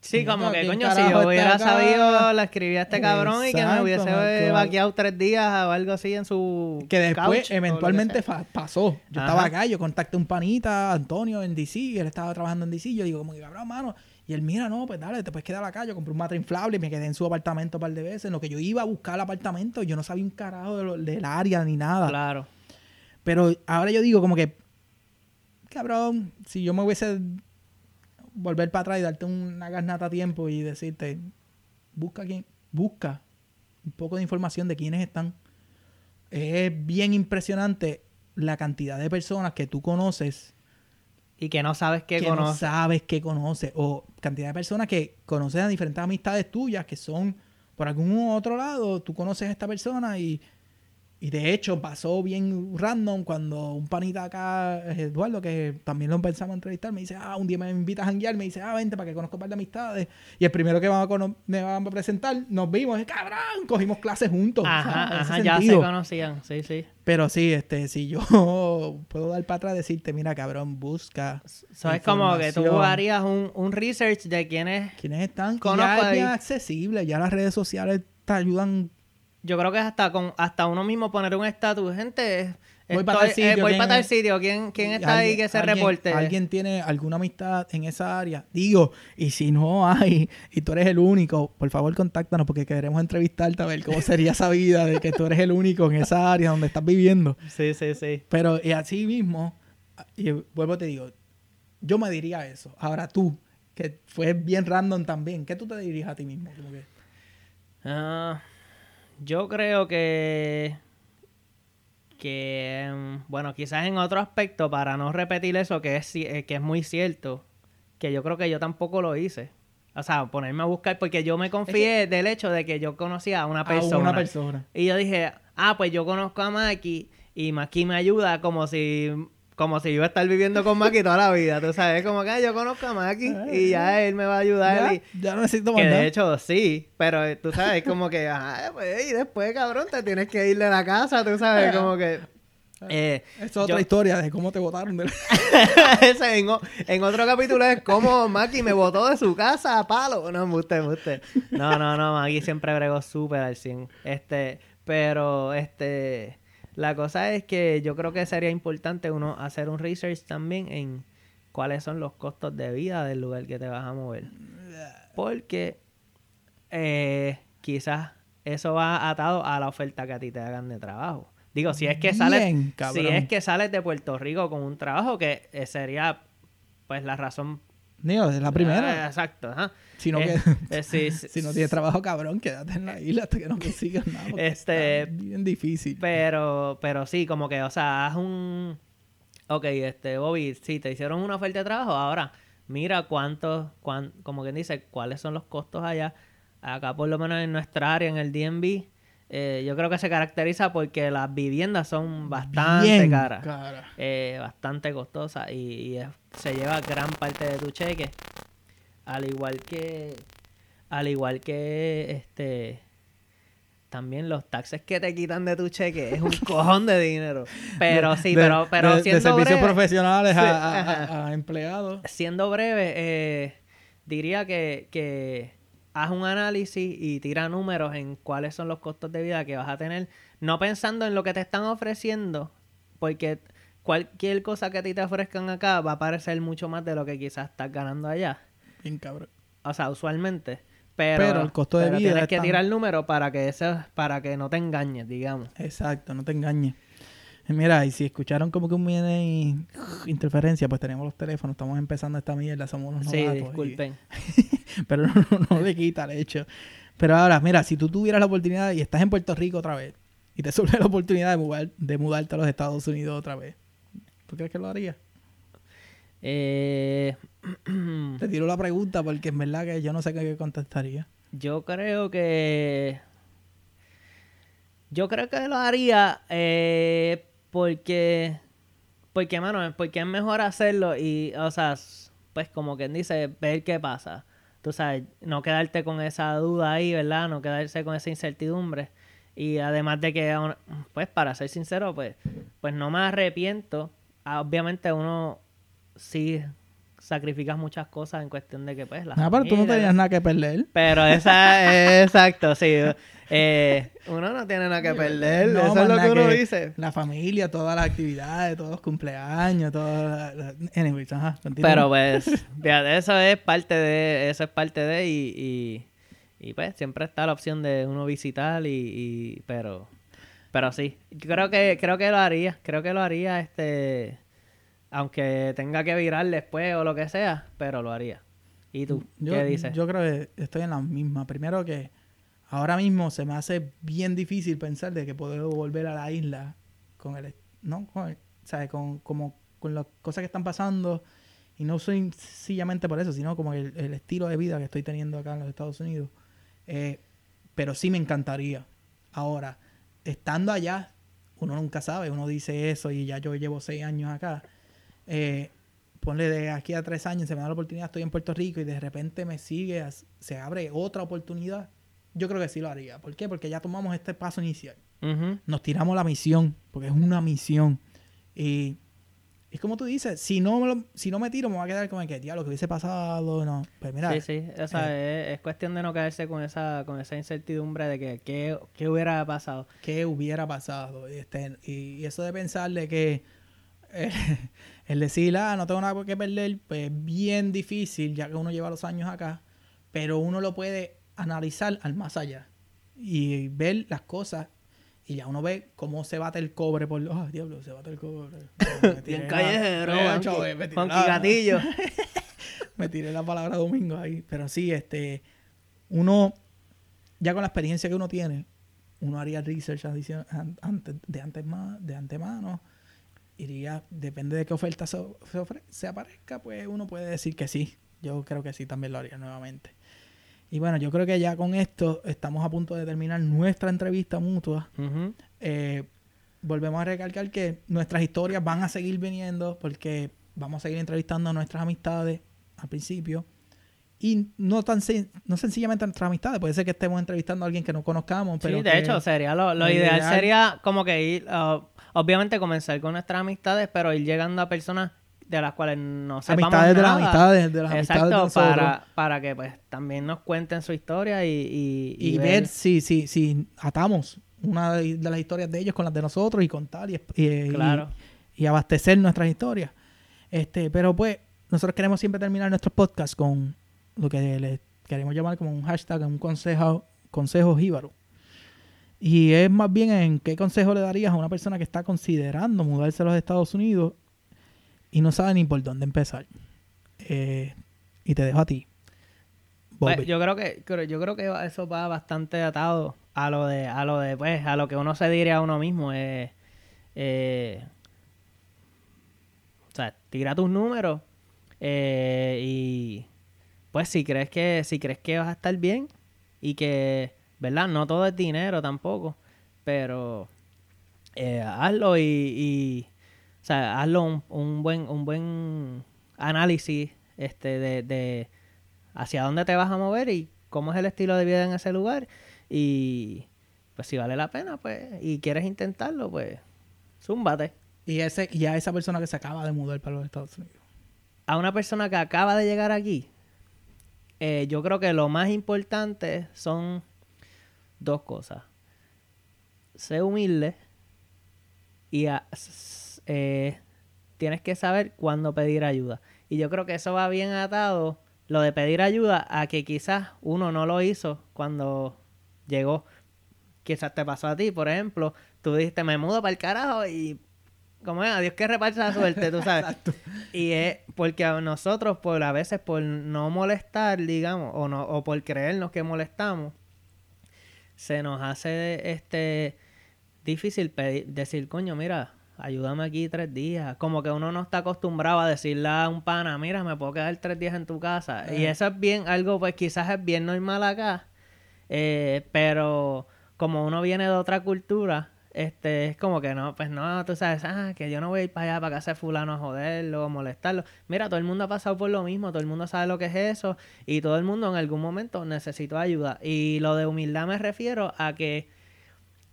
[SPEAKER 2] Sí, como que,
[SPEAKER 1] ¿quién
[SPEAKER 2] coño, si yo hubiera sabido, la escribí a este cabrón y que me hubiese vaqueado tres días o algo así en su
[SPEAKER 1] Que después,
[SPEAKER 2] couch,
[SPEAKER 1] eventualmente, pasó. Yo
[SPEAKER 2] Ajá.
[SPEAKER 1] estaba acá, yo contacté a un panita, Antonio, en DC, y él estaba trabajando en DC. Yo digo, como que cabrón, mano. Y él, mira, no, pues dale, te puedes quedar acá. Yo compré un matre inflable y me quedé en su apartamento un par de veces. En lo que yo iba a buscar el apartamento, yo no sabía un carajo de lo- del área ni nada.
[SPEAKER 2] Claro.
[SPEAKER 1] Pero ahora yo digo, como que, cabrón, si yo me hubiese volver para atrás y darte una garnata a tiempo y decirte, busca quién, busca un poco de información de quiénes están. Es bien impresionante la cantidad de personas que tú conoces
[SPEAKER 2] Y que no sabes qué
[SPEAKER 1] que no
[SPEAKER 2] conoces.
[SPEAKER 1] sabes que conoces o cantidad de personas que conocen a diferentes amistades tuyas que son por algún otro lado, tú conoces a esta persona y, y de hecho pasó bien random cuando un panita acá, Eduardo, que también lo pensamos entrevistar, me dice, ah, un día me invitas a janguear, me dice, ah, vente para que conozca un par de amistades. Y el primero que van a me van a presentar, nos vimos, es cabrón, cogimos clases juntos. o sea, en
[SPEAKER 2] Ajá, ajá, ya se conocían, sí, sí.
[SPEAKER 1] Pero sí, este, si yo [LAUGHS] puedo dar para atrás decirte, mira, cabrón, busca.
[SPEAKER 2] So, es como que tú harías un, un research de quién es.
[SPEAKER 1] ¿Quiénes están?
[SPEAKER 2] Conozco
[SPEAKER 1] ya es bien accesible, ya las redes sociales te ayudan.
[SPEAKER 2] Yo creo que es hasta con hasta uno mismo poner un estatus. Gente,
[SPEAKER 1] Voy pa'
[SPEAKER 2] estoy-
[SPEAKER 1] tal sitio,
[SPEAKER 2] eh, voy
[SPEAKER 1] ¿quién
[SPEAKER 2] para tal
[SPEAKER 1] es?
[SPEAKER 2] sitio. ¿Quién, quién está ahí que se
[SPEAKER 1] alguien-
[SPEAKER 2] reporte?
[SPEAKER 1] ¿Alguien tiene alguna amistad en esa área? Digo, y si no hay, y tú eres el único, por favor contáctanos porque queremos entrevistarte a ver cómo sería esa vida de que tú eres el único en esa área donde estás viviendo.
[SPEAKER 2] Sí, sí, sí.
[SPEAKER 1] Pero y así mismo, y vuelvo te digo, yo me diría eso. Ahora tú, que fue bien random también, ¿qué tú te dirías a ti mismo? Como que,
[SPEAKER 2] Ah, yo creo que que mm, bueno quizás en otro aspecto para no repetir eso que es eh, que es muy cierto que yo creo que yo tampoco lo hice o sea ponerme a buscar porque yo me confié del hecho de que yo conocía a una
[SPEAKER 1] a
[SPEAKER 2] persona
[SPEAKER 1] una persona.
[SPEAKER 2] y yo dije ah pues yo conozco a Maki y Maki me ayuda como si como si yo iba a estar viviendo con Maki toda la vida tú sabes como que ah, yo conozco a Maki y ya él me va a ayudar
[SPEAKER 1] Ya,
[SPEAKER 2] y,
[SPEAKER 1] ya no necesito más
[SPEAKER 2] que de hecho sí, pero eh, tú sabes, como que, ajá, pues, y después, cabrón, te tienes que ir de la casa, tú sabes, como que... eh,
[SPEAKER 1] Esa es otra
[SPEAKER 2] yo-
[SPEAKER 1] historia de cómo te votaron. de [LAUGHS]
[SPEAKER 2] en, en otro capítulo es como Maki me botó de su casa a palo. No, embuste, embuste. No, no, no, Maki siempre bregó súper al 100. Este, pero, este, la cosa es que yo creo que sería importante uno hacer un research también en cuáles son los costos de vida del lugar que te vas a mover. Porque eh, quizás eso va atado a la oferta que a ti te hagan de trabajo. Digo, si es que sales,
[SPEAKER 1] cabrón.
[SPEAKER 2] si es que sales de Puerto Rico con un trabajo que eh, sería pues la razón
[SPEAKER 1] Digo, es la primera.
[SPEAKER 2] exacto, ajá.
[SPEAKER 1] Si no,
[SPEAKER 2] Eh,
[SPEAKER 1] que-
[SPEAKER 2] eh, sí, [LAUGHS] sí,
[SPEAKER 1] si no tienes trabajo, cabrón, quédate en la isla hasta que no consigas nada.
[SPEAKER 2] Este,
[SPEAKER 1] está bien difícil.
[SPEAKER 2] Pero, pero sí, como que, o sea, haz un... Ok, este, Bobby, sí, te hicieron una oferta de trabajo, ahora mira cuántos, cuán, como quien dice, cuáles son los costos allá. Acá, por lo menos en nuestra área, en el DMV, eh, yo creo que se caracteriza porque las viviendas son bastante
[SPEAKER 1] Bien
[SPEAKER 2] caras.
[SPEAKER 1] cara.
[SPEAKER 2] eh, bastante costosa y, y es- se lleva gran parte de tu cheque al igual que al igual que este también los taxes que te quitan de tu cheque es un [LAUGHS] cojón de dinero pero sí
[SPEAKER 1] De-
[SPEAKER 2] pero pero
[SPEAKER 1] de, de
[SPEAKER 2] siendo
[SPEAKER 1] servicios
[SPEAKER 2] breve,
[SPEAKER 1] profesionales a-
[SPEAKER 2] Sí,
[SPEAKER 1] a, a-
[SPEAKER 2] ajá.
[SPEAKER 1] a empleados.
[SPEAKER 2] siendo breve eh, diría que, que haz un análisis y tira números en cuáles son los costos de vida que vas a tener, no pensando en lo que te están ofreciendo, porque cualquier cosa que a ti te ofrezcan acá va a parecer mucho más de lo que quizás estás ganando allá.
[SPEAKER 1] Bien cabrón.
[SPEAKER 2] O sea, usualmente. Pero,
[SPEAKER 1] Pero el costo de
[SPEAKER 2] pero
[SPEAKER 1] vida
[SPEAKER 2] tienes
[SPEAKER 1] es
[SPEAKER 2] que
[SPEAKER 1] tan-
[SPEAKER 2] tirar el número para que eso, para que no te engañes, digamos.
[SPEAKER 1] Exacto, no te engañes. Eh, Mira, y si escucharon como que un viene y interferencia, pues tenemos los teléfonos, estamos empezando esta mierda, somos unos
[SPEAKER 2] Sí,
[SPEAKER 1] novatos y-
[SPEAKER 2] disculpen. [LAUGHS]
[SPEAKER 1] pero no, no, no le quita el hecho. Pero ahora, mira, si tú tuvieras la oportunidad y estás en Puerto Rico otra vez y te [LAUGHS] surge la oportunidad de, mudar, de mudarte a los Estados Unidos otra vez, ¿tú crees que lo harías?
[SPEAKER 2] Eh, [CLEARS THROAT]
[SPEAKER 1] Te tiro la pregunta porque en verdad que yo no sé qué contestaría.
[SPEAKER 2] Yo creo que. Yo creo que lo haría eh, porque. Porque, mano, porque es mejor hacerlo y, o sea, pues como quien dice, ver qué pasa. Tú sabes, no quedarte con esa duda ahí, ¿verdad? No quedarse con esa incertidumbre. Y además de que, pues para ser sincero, pues, pues no me arrepiento. Ah, Obviamente uno sí sacrificas muchas cosas en cuestión de que pues la
[SPEAKER 1] Ah, pero tú no tenías nada que perder.
[SPEAKER 2] Pero esa es [LAUGHS] exacto, sí. Eh, uno no tiene nada que perder,
[SPEAKER 1] No,
[SPEAKER 2] eso es lo que uno
[SPEAKER 1] que
[SPEAKER 2] dice.
[SPEAKER 1] La familia, todas las actividades, todos los cumpleaños, todas las... Anyways, ajá.
[SPEAKER 2] Pero pues, fíjate, eso es parte de, eso es parte de y, y, y, pues siempre está la opción de uno visitar y, y pero, pero sí, yo creo que, creo que lo haría, creo que lo haría, este, aunque tenga que virar después o lo que sea, pero lo haría. ¿Y tú?
[SPEAKER 1] yo,
[SPEAKER 2] ¿Qué dices?
[SPEAKER 1] Yo creo que estoy en la misma. Primero que ahora mismo se me hace bien difícil pensar de que puedo volver a la isla con el... ¿No? Con el- ¿sabes? Con, como, con las cosas que están pasando. Y no soy sencillamente por eso, sino como el, el estilo de vida que estoy teniendo acá en los Estados Unidos. Eh, pero sí me encantaría. Ahora, estando allá, uno nunca sabe. Uno dice eso y ya yo llevo seis años acá. Eh, ponle de aquí a tres años, se me da la oportunidad, estoy en Puerto Rico y de repente me sigue, se abre otra oportunidad, yo creo que sí lo haría. ¿Por qué? Porque ya tomamos este paso inicial. Nos tiramos la misión, porque es una misión. Y es como tú dices, si no, me lo- si no me tiro, me va a quedar como que, lo que hubiese pasado, no. Pues mira,
[SPEAKER 2] Sí, sí, o sea, es, es cuestión de no caerse con esa, con esa incertidumbre de que qué, qué hubiera pasado.
[SPEAKER 1] ¿qué hubiera pasado? Este, y eso de pensar de que [LAUGHS] eh, el decir, ah, no tengo nada por qué perder, pues es bien difícil, ya que uno lleva los años acá, pero uno lo puede analizar al más allá y ver las cosas. Y ya uno ve cómo se bate el cobre por los... ¡Ah, diablo! Se bate el cobre. [LAUGHS] Me tiré
[SPEAKER 2] Bien callejero,
[SPEAKER 1] Eh,
[SPEAKER 2] Juanqui
[SPEAKER 1] la-
[SPEAKER 2] Gatillo. [LAUGHS]
[SPEAKER 1] me tiré la palabra domingo ahí. Pero sí, este, uno, ya con la experiencia que uno tiene, uno haría research antes, de, antes ma- de antemano. Iría, depende de qué oferta se, se, ofre- se aparezca, pues uno puede decir que sí. Yo creo que sí, también lo haría nuevamente. Y bueno, yo creo que ya con esto estamos a punto de terminar nuestra entrevista mutua.
[SPEAKER 2] Ujú.
[SPEAKER 1] Eh, volvemos a recalcar que nuestras historias van a seguir viniendo porque vamos a seguir entrevistando a nuestras amistades al principio. Y no tan no sencillamente a nuestras amistades, puede ser que estemos entrevistando a alguien que no conozcamos. Pero
[SPEAKER 2] sí, de
[SPEAKER 1] que-
[SPEAKER 2] hecho, sería lo, lo
[SPEAKER 1] lo
[SPEAKER 2] ideal,
[SPEAKER 1] ideal-
[SPEAKER 2] sería como que ir, ah, obviamente comenzar con nuestras amistades, pero ir llegando a personas de las cuales no sepamos
[SPEAKER 1] amistades de las
[SPEAKER 2] nada.
[SPEAKER 1] amistades, de las
[SPEAKER 2] Exacto,
[SPEAKER 1] amistades de
[SPEAKER 2] para, para que pues también nos cuenten su historia y, y,
[SPEAKER 1] y, ver si, si, si atamos una de de las historias de ellos con las de nosotros y contar y, y-
[SPEAKER 2] Claro.
[SPEAKER 1] y, y abastecer nuestras historias. Este, pero pues, nosotros queremos siempre terminar nuestros podcasts con lo que le queremos llamar como un hashtag, un consejo, consejo jíbaro. Y es más bien en qué consejo le darías a una persona que está considerando mudarse a los Estados Unidos y no sabe ni por dónde empezar. Eh, y te dejo a ti.
[SPEAKER 2] Pues, yo creo que yo creo que eso va bastante atado a lo de a lo de pues a lo que uno se diría a uno mismo eh, eh, o sea tira tus números eh, y pues si crees que si crees que vas a estar bien y que verdad no todo es dinero tampoco pero eh, hazlo y, y, o sea hazlo un, un buen un buen análisis este de, de hacia dónde te vas a mover y cómo es el estilo de vida en ese lugar. Y pues si vale la pena pues y quieres intentarlo pues zúmbate.
[SPEAKER 1] Y, ese, y a esa persona que se acaba de mudar para los Estados Unidos.
[SPEAKER 2] a una persona que acaba de llegar aquí eh, yo creo que lo más importante son dos cosas sé humilde y a- s- eh, tienes que saber cuándo pedir ayuda y yo creo que eso va bien atado lo de pedir ayuda a que quizás uno no lo hizo cuando llegó. Quizás te pasó a ti, por ejemplo, tú dijiste, me mudo para el carajo y como es, a Dios que reparta la suerte, tú sabes. y es porque a nosotros, por a veces, por no molestar, digamos, o no, o por creernos que molestamos, se nos hace este difícil pedir, decir, coño, mira, ayúdame aquí tres días. Como que uno no está acostumbrado a decirle a un pana, mira, me puedo quedar tres días en tu casa. Y
[SPEAKER 1] Eh.
[SPEAKER 2] eso es bien, algo pues quizás es bien normal acá. eh, pero como uno viene de otra cultura, este, es como que no, pues no, tú sabes, ah, que yo no voy a ir para allá para casa de fulano a joderlo, a molestarlo. Mira, todo el mundo ha pasado por lo mismo, todo el mundo sabe lo que es eso y todo el mundo en algún momento necesitó ayuda. Y lo de humildad me refiero a que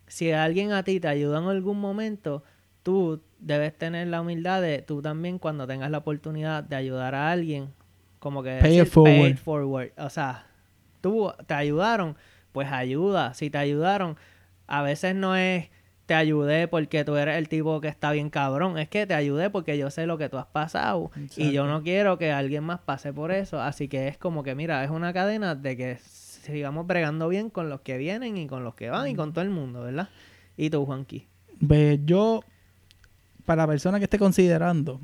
[SPEAKER 2] si alguien a ti te ayuda en algún momento, tú debes tener la humildad de tú también cuando tengas la oportunidad de ayudar a alguien, como que
[SPEAKER 1] Pay it
[SPEAKER 2] decir, pay
[SPEAKER 1] forward.
[SPEAKER 2] it forward. O sea, tú te ayudaron, pues ayuda. Si te ayudaron, a veces no es te ayudé porque tú eres el tipo que está bien cabrón, es que te ayudé porque yo sé lo que tú has pasado y yo no quiero que alguien más pase por eso, así que es como que mira, es una cadena de que sigamos bregando bien con los que vienen y con los que van y con todo el mundo, ¿verdad? Y tú, Juanqui.
[SPEAKER 1] Ve, yo, para la persona que esté considerando,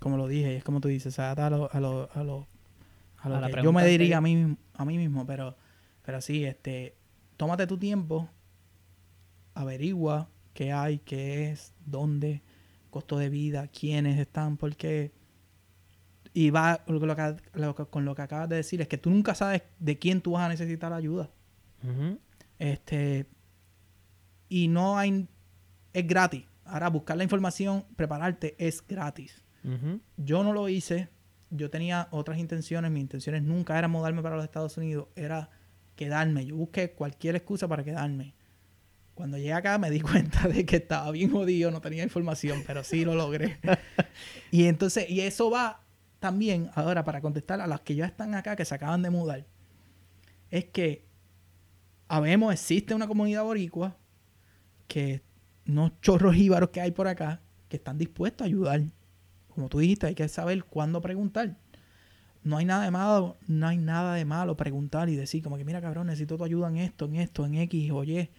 [SPEAKER 1] como lo dije, es como tú dices, adapta a lo, a lo, a lo, a lo
[SPEAKER 2] A
[SPEAKER 1] que yo me diría a mí, a mí mismo, pero, pero sí, este, tómate tu tiempo, averigua qué hay, qué es, dónde, costo de vida, quiénes están, porque y va lo que- lo que- lo que- con lo que acabas de decir es que tú nunca sabes de quién tú vas a necesitar ayuda. Este. Y no hay. Es gratis. Ahora, buscar la información, prepararte, es gratis. Yo no lo hice. Yo tenía otras intenciones. Mis intenciones nunca eran mudarme para los Estados Unidos. Era quedarme. Yo busqué cualquier excusa para quedarme. Cuando llegué acá me di [LAUGHS] cuenta de que estaba bien jodido, no tenía información, pero sí lo logré. [LAUGHS] y entonces, y eso va también, ahora para contestar a las que ya están acá, que se acaban de mudar, es que habemos, existe una comunidad boricua que unos chorros jíbaros que hay por acá que están dispuestos a ayudar. Como tú dijiste, hay que saber cuándo preguntar. No hay nada de malo, no hay nada de malo preguntar y decir como que mira cabrón, necesito tu ayuda en esto, en esto, en X o Y.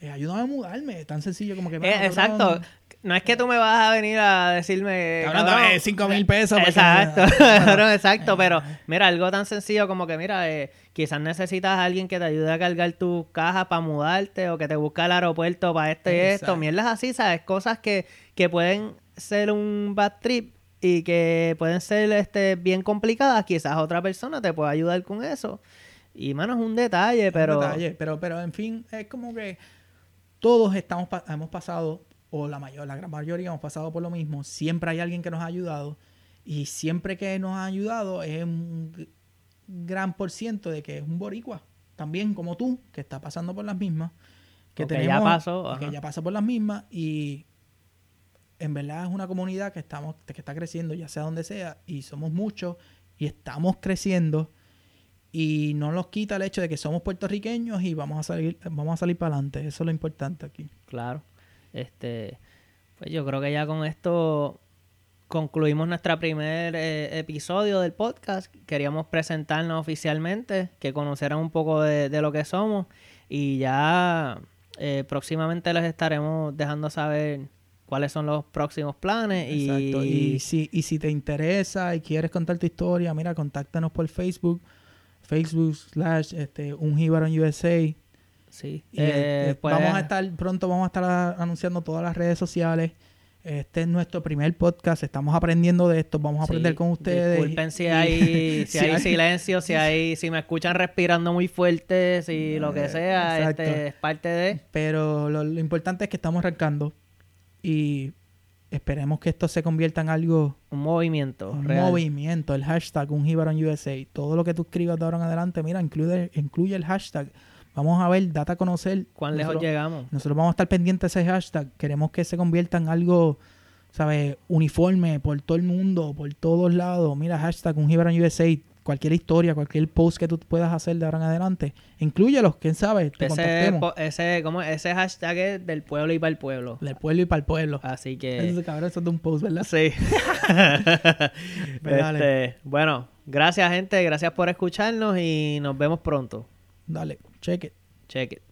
[SPEAKER 1] Eh, ayúdame a mudarme, tan sencillo como que "Mira,
[SPEAKER 2] Eh, exacto. No es que tú me vas a venir a decirme.
[SPEAKER 1] Cabrón, dame cinco mil pesos porque-
[SPEAKER 2] Exacto, [LAUGHS] cabrón, exacto.
[SPEAKER 1] Eh,
[SPEAKER 2] Pero mira, algo tan sencillo como que, mira, eh, quizás necesitas a alguien que te ayude a cargar tus cajas para mudarte o que te busque al aeropuerto para esto y esto.
[SPEAKER 1] Exacto.
[SPEAKER 2] Mierdas así, ¿sabes? Cosas que, que pueden ser un bad trip y que pueden ser este, bien complicadas. Quizás otra persona te pueda ayudar con eso. Y, mano, es un detalle,
[SPEAKER 1] un
[SPEAKER 2] pero.
[SPEAKER 1] detalle, pero, pero en fin, es como que todos estamos hemos pasado, o la mayor, la gran mayoría hemos pasado por lo mismo. Siempre hay alguien que nos ha ayudado. Y siempre que nos ha ayudado es un gran por ciento de que es un boricua. También como tú, que está pasando por las mismas. Que
[SPEAKER 2] que ya
[SPEAKER 1] tenemos,
[SPEAKER 2] pasó,
[SPEAKER 1] que ya pasa por las mismas. Y en verdad es una comunidad que estamos, que está creciendo, ya sea donde sea, y somos muchos, y estamos creciendo y no nos quita el hecho de que somos puertorriqueños y vamos a salir vamos a salir para adelante eso es lo importante aquí
[SPEAKER 2] Claro. Este, pues yo creo que ya con esto concluimos nuestro primer eh, episodio del podcast. Queríamos presentarnos oficialmente, que conocieran un poco de, de lo que somos y ya eh, próximamente les estaremos dejando saber cuáles son los próximos planes y,
[SPEAKER 1] Exacto. y si y si te interesa y quieres contar tu historia mira contáctanos por Facebook Facebook slash este, un jíbaro en USA y
[SPEAKER 2] sí,
[SPEAKER 1] eh,
[SPEAKER 2] eh,
[SPEAKER 1] eh,
[SPEAKER 2] pueden-
[SPEAKER 1] vamos a estar pronto vamos a estar a- anunciando todas las redes sociales. Este es nuestro primer podcast estamos aprendiendo de esto vamos a aprender
[SPEAKER 2] Sí,
[SPEAKER 1] con ustedes.
[SPEAKER 2] Disculpen si
[SPEAKER 1] Y-
[SPEAKER 2] hay, [LAUGHS] si hay silencio, si hay, si me escuchan respirando muy fuerte, si lo que
[SPEAKER 1] Eh,
[SPEAKER 2] sea, este es parte de.
[SPEAKER 1] Pero lo, lo importante es que estamos arrancando y esperemos que esto se convierta en algo,
[SPEAKER 2] Un movimiento
[SPEAKER 1] un
[SPEAKER 2] real.
[SPEAKER 1] movimiento, el hashtag, un USA. Todo lo que tú escribas de ahora en adelante, mira, incluye, incluye el hashtag. Vamos a ver, date a conocer.
[SPEAKER 2] ¿Cuán lejos llegamos?
[SPEAKER 1] Nosotros vamos a estar pendientes de ese hashtag. Queremos que se convierta en algo, ¿sabes? Uniforme por todo el mundo, por todos lados. Mira, hashtag un USA. Cualquier historia, cualquier post que tú puedas hacer de ahora en adelante, incluyelos, quién sabe, te
[SPEAKER 2] Ese,
[SPEAKER 1] contactemos.
[SPEAKER 2] ese, ¿cómo es? ese hashtag es del pueblo y para el pueblo.
[SPEAKER 1] Del pueblo y para el pueblo.
[SPEAKER 2] Así que.
[SPEAKER 1] Eso, cabrón, eso es de un post, ¿verdad?
[SPEAKER 2] Sí. [LAUGHS]
[SPEAKER 1] Pues.
[SPEAKER 2] Este, bueno, gracias, gente. Gracias por escucharnos y nos vemos pronto.
[SPEAKER 1] Dale, check it.
[SPEAKER 2] Check it.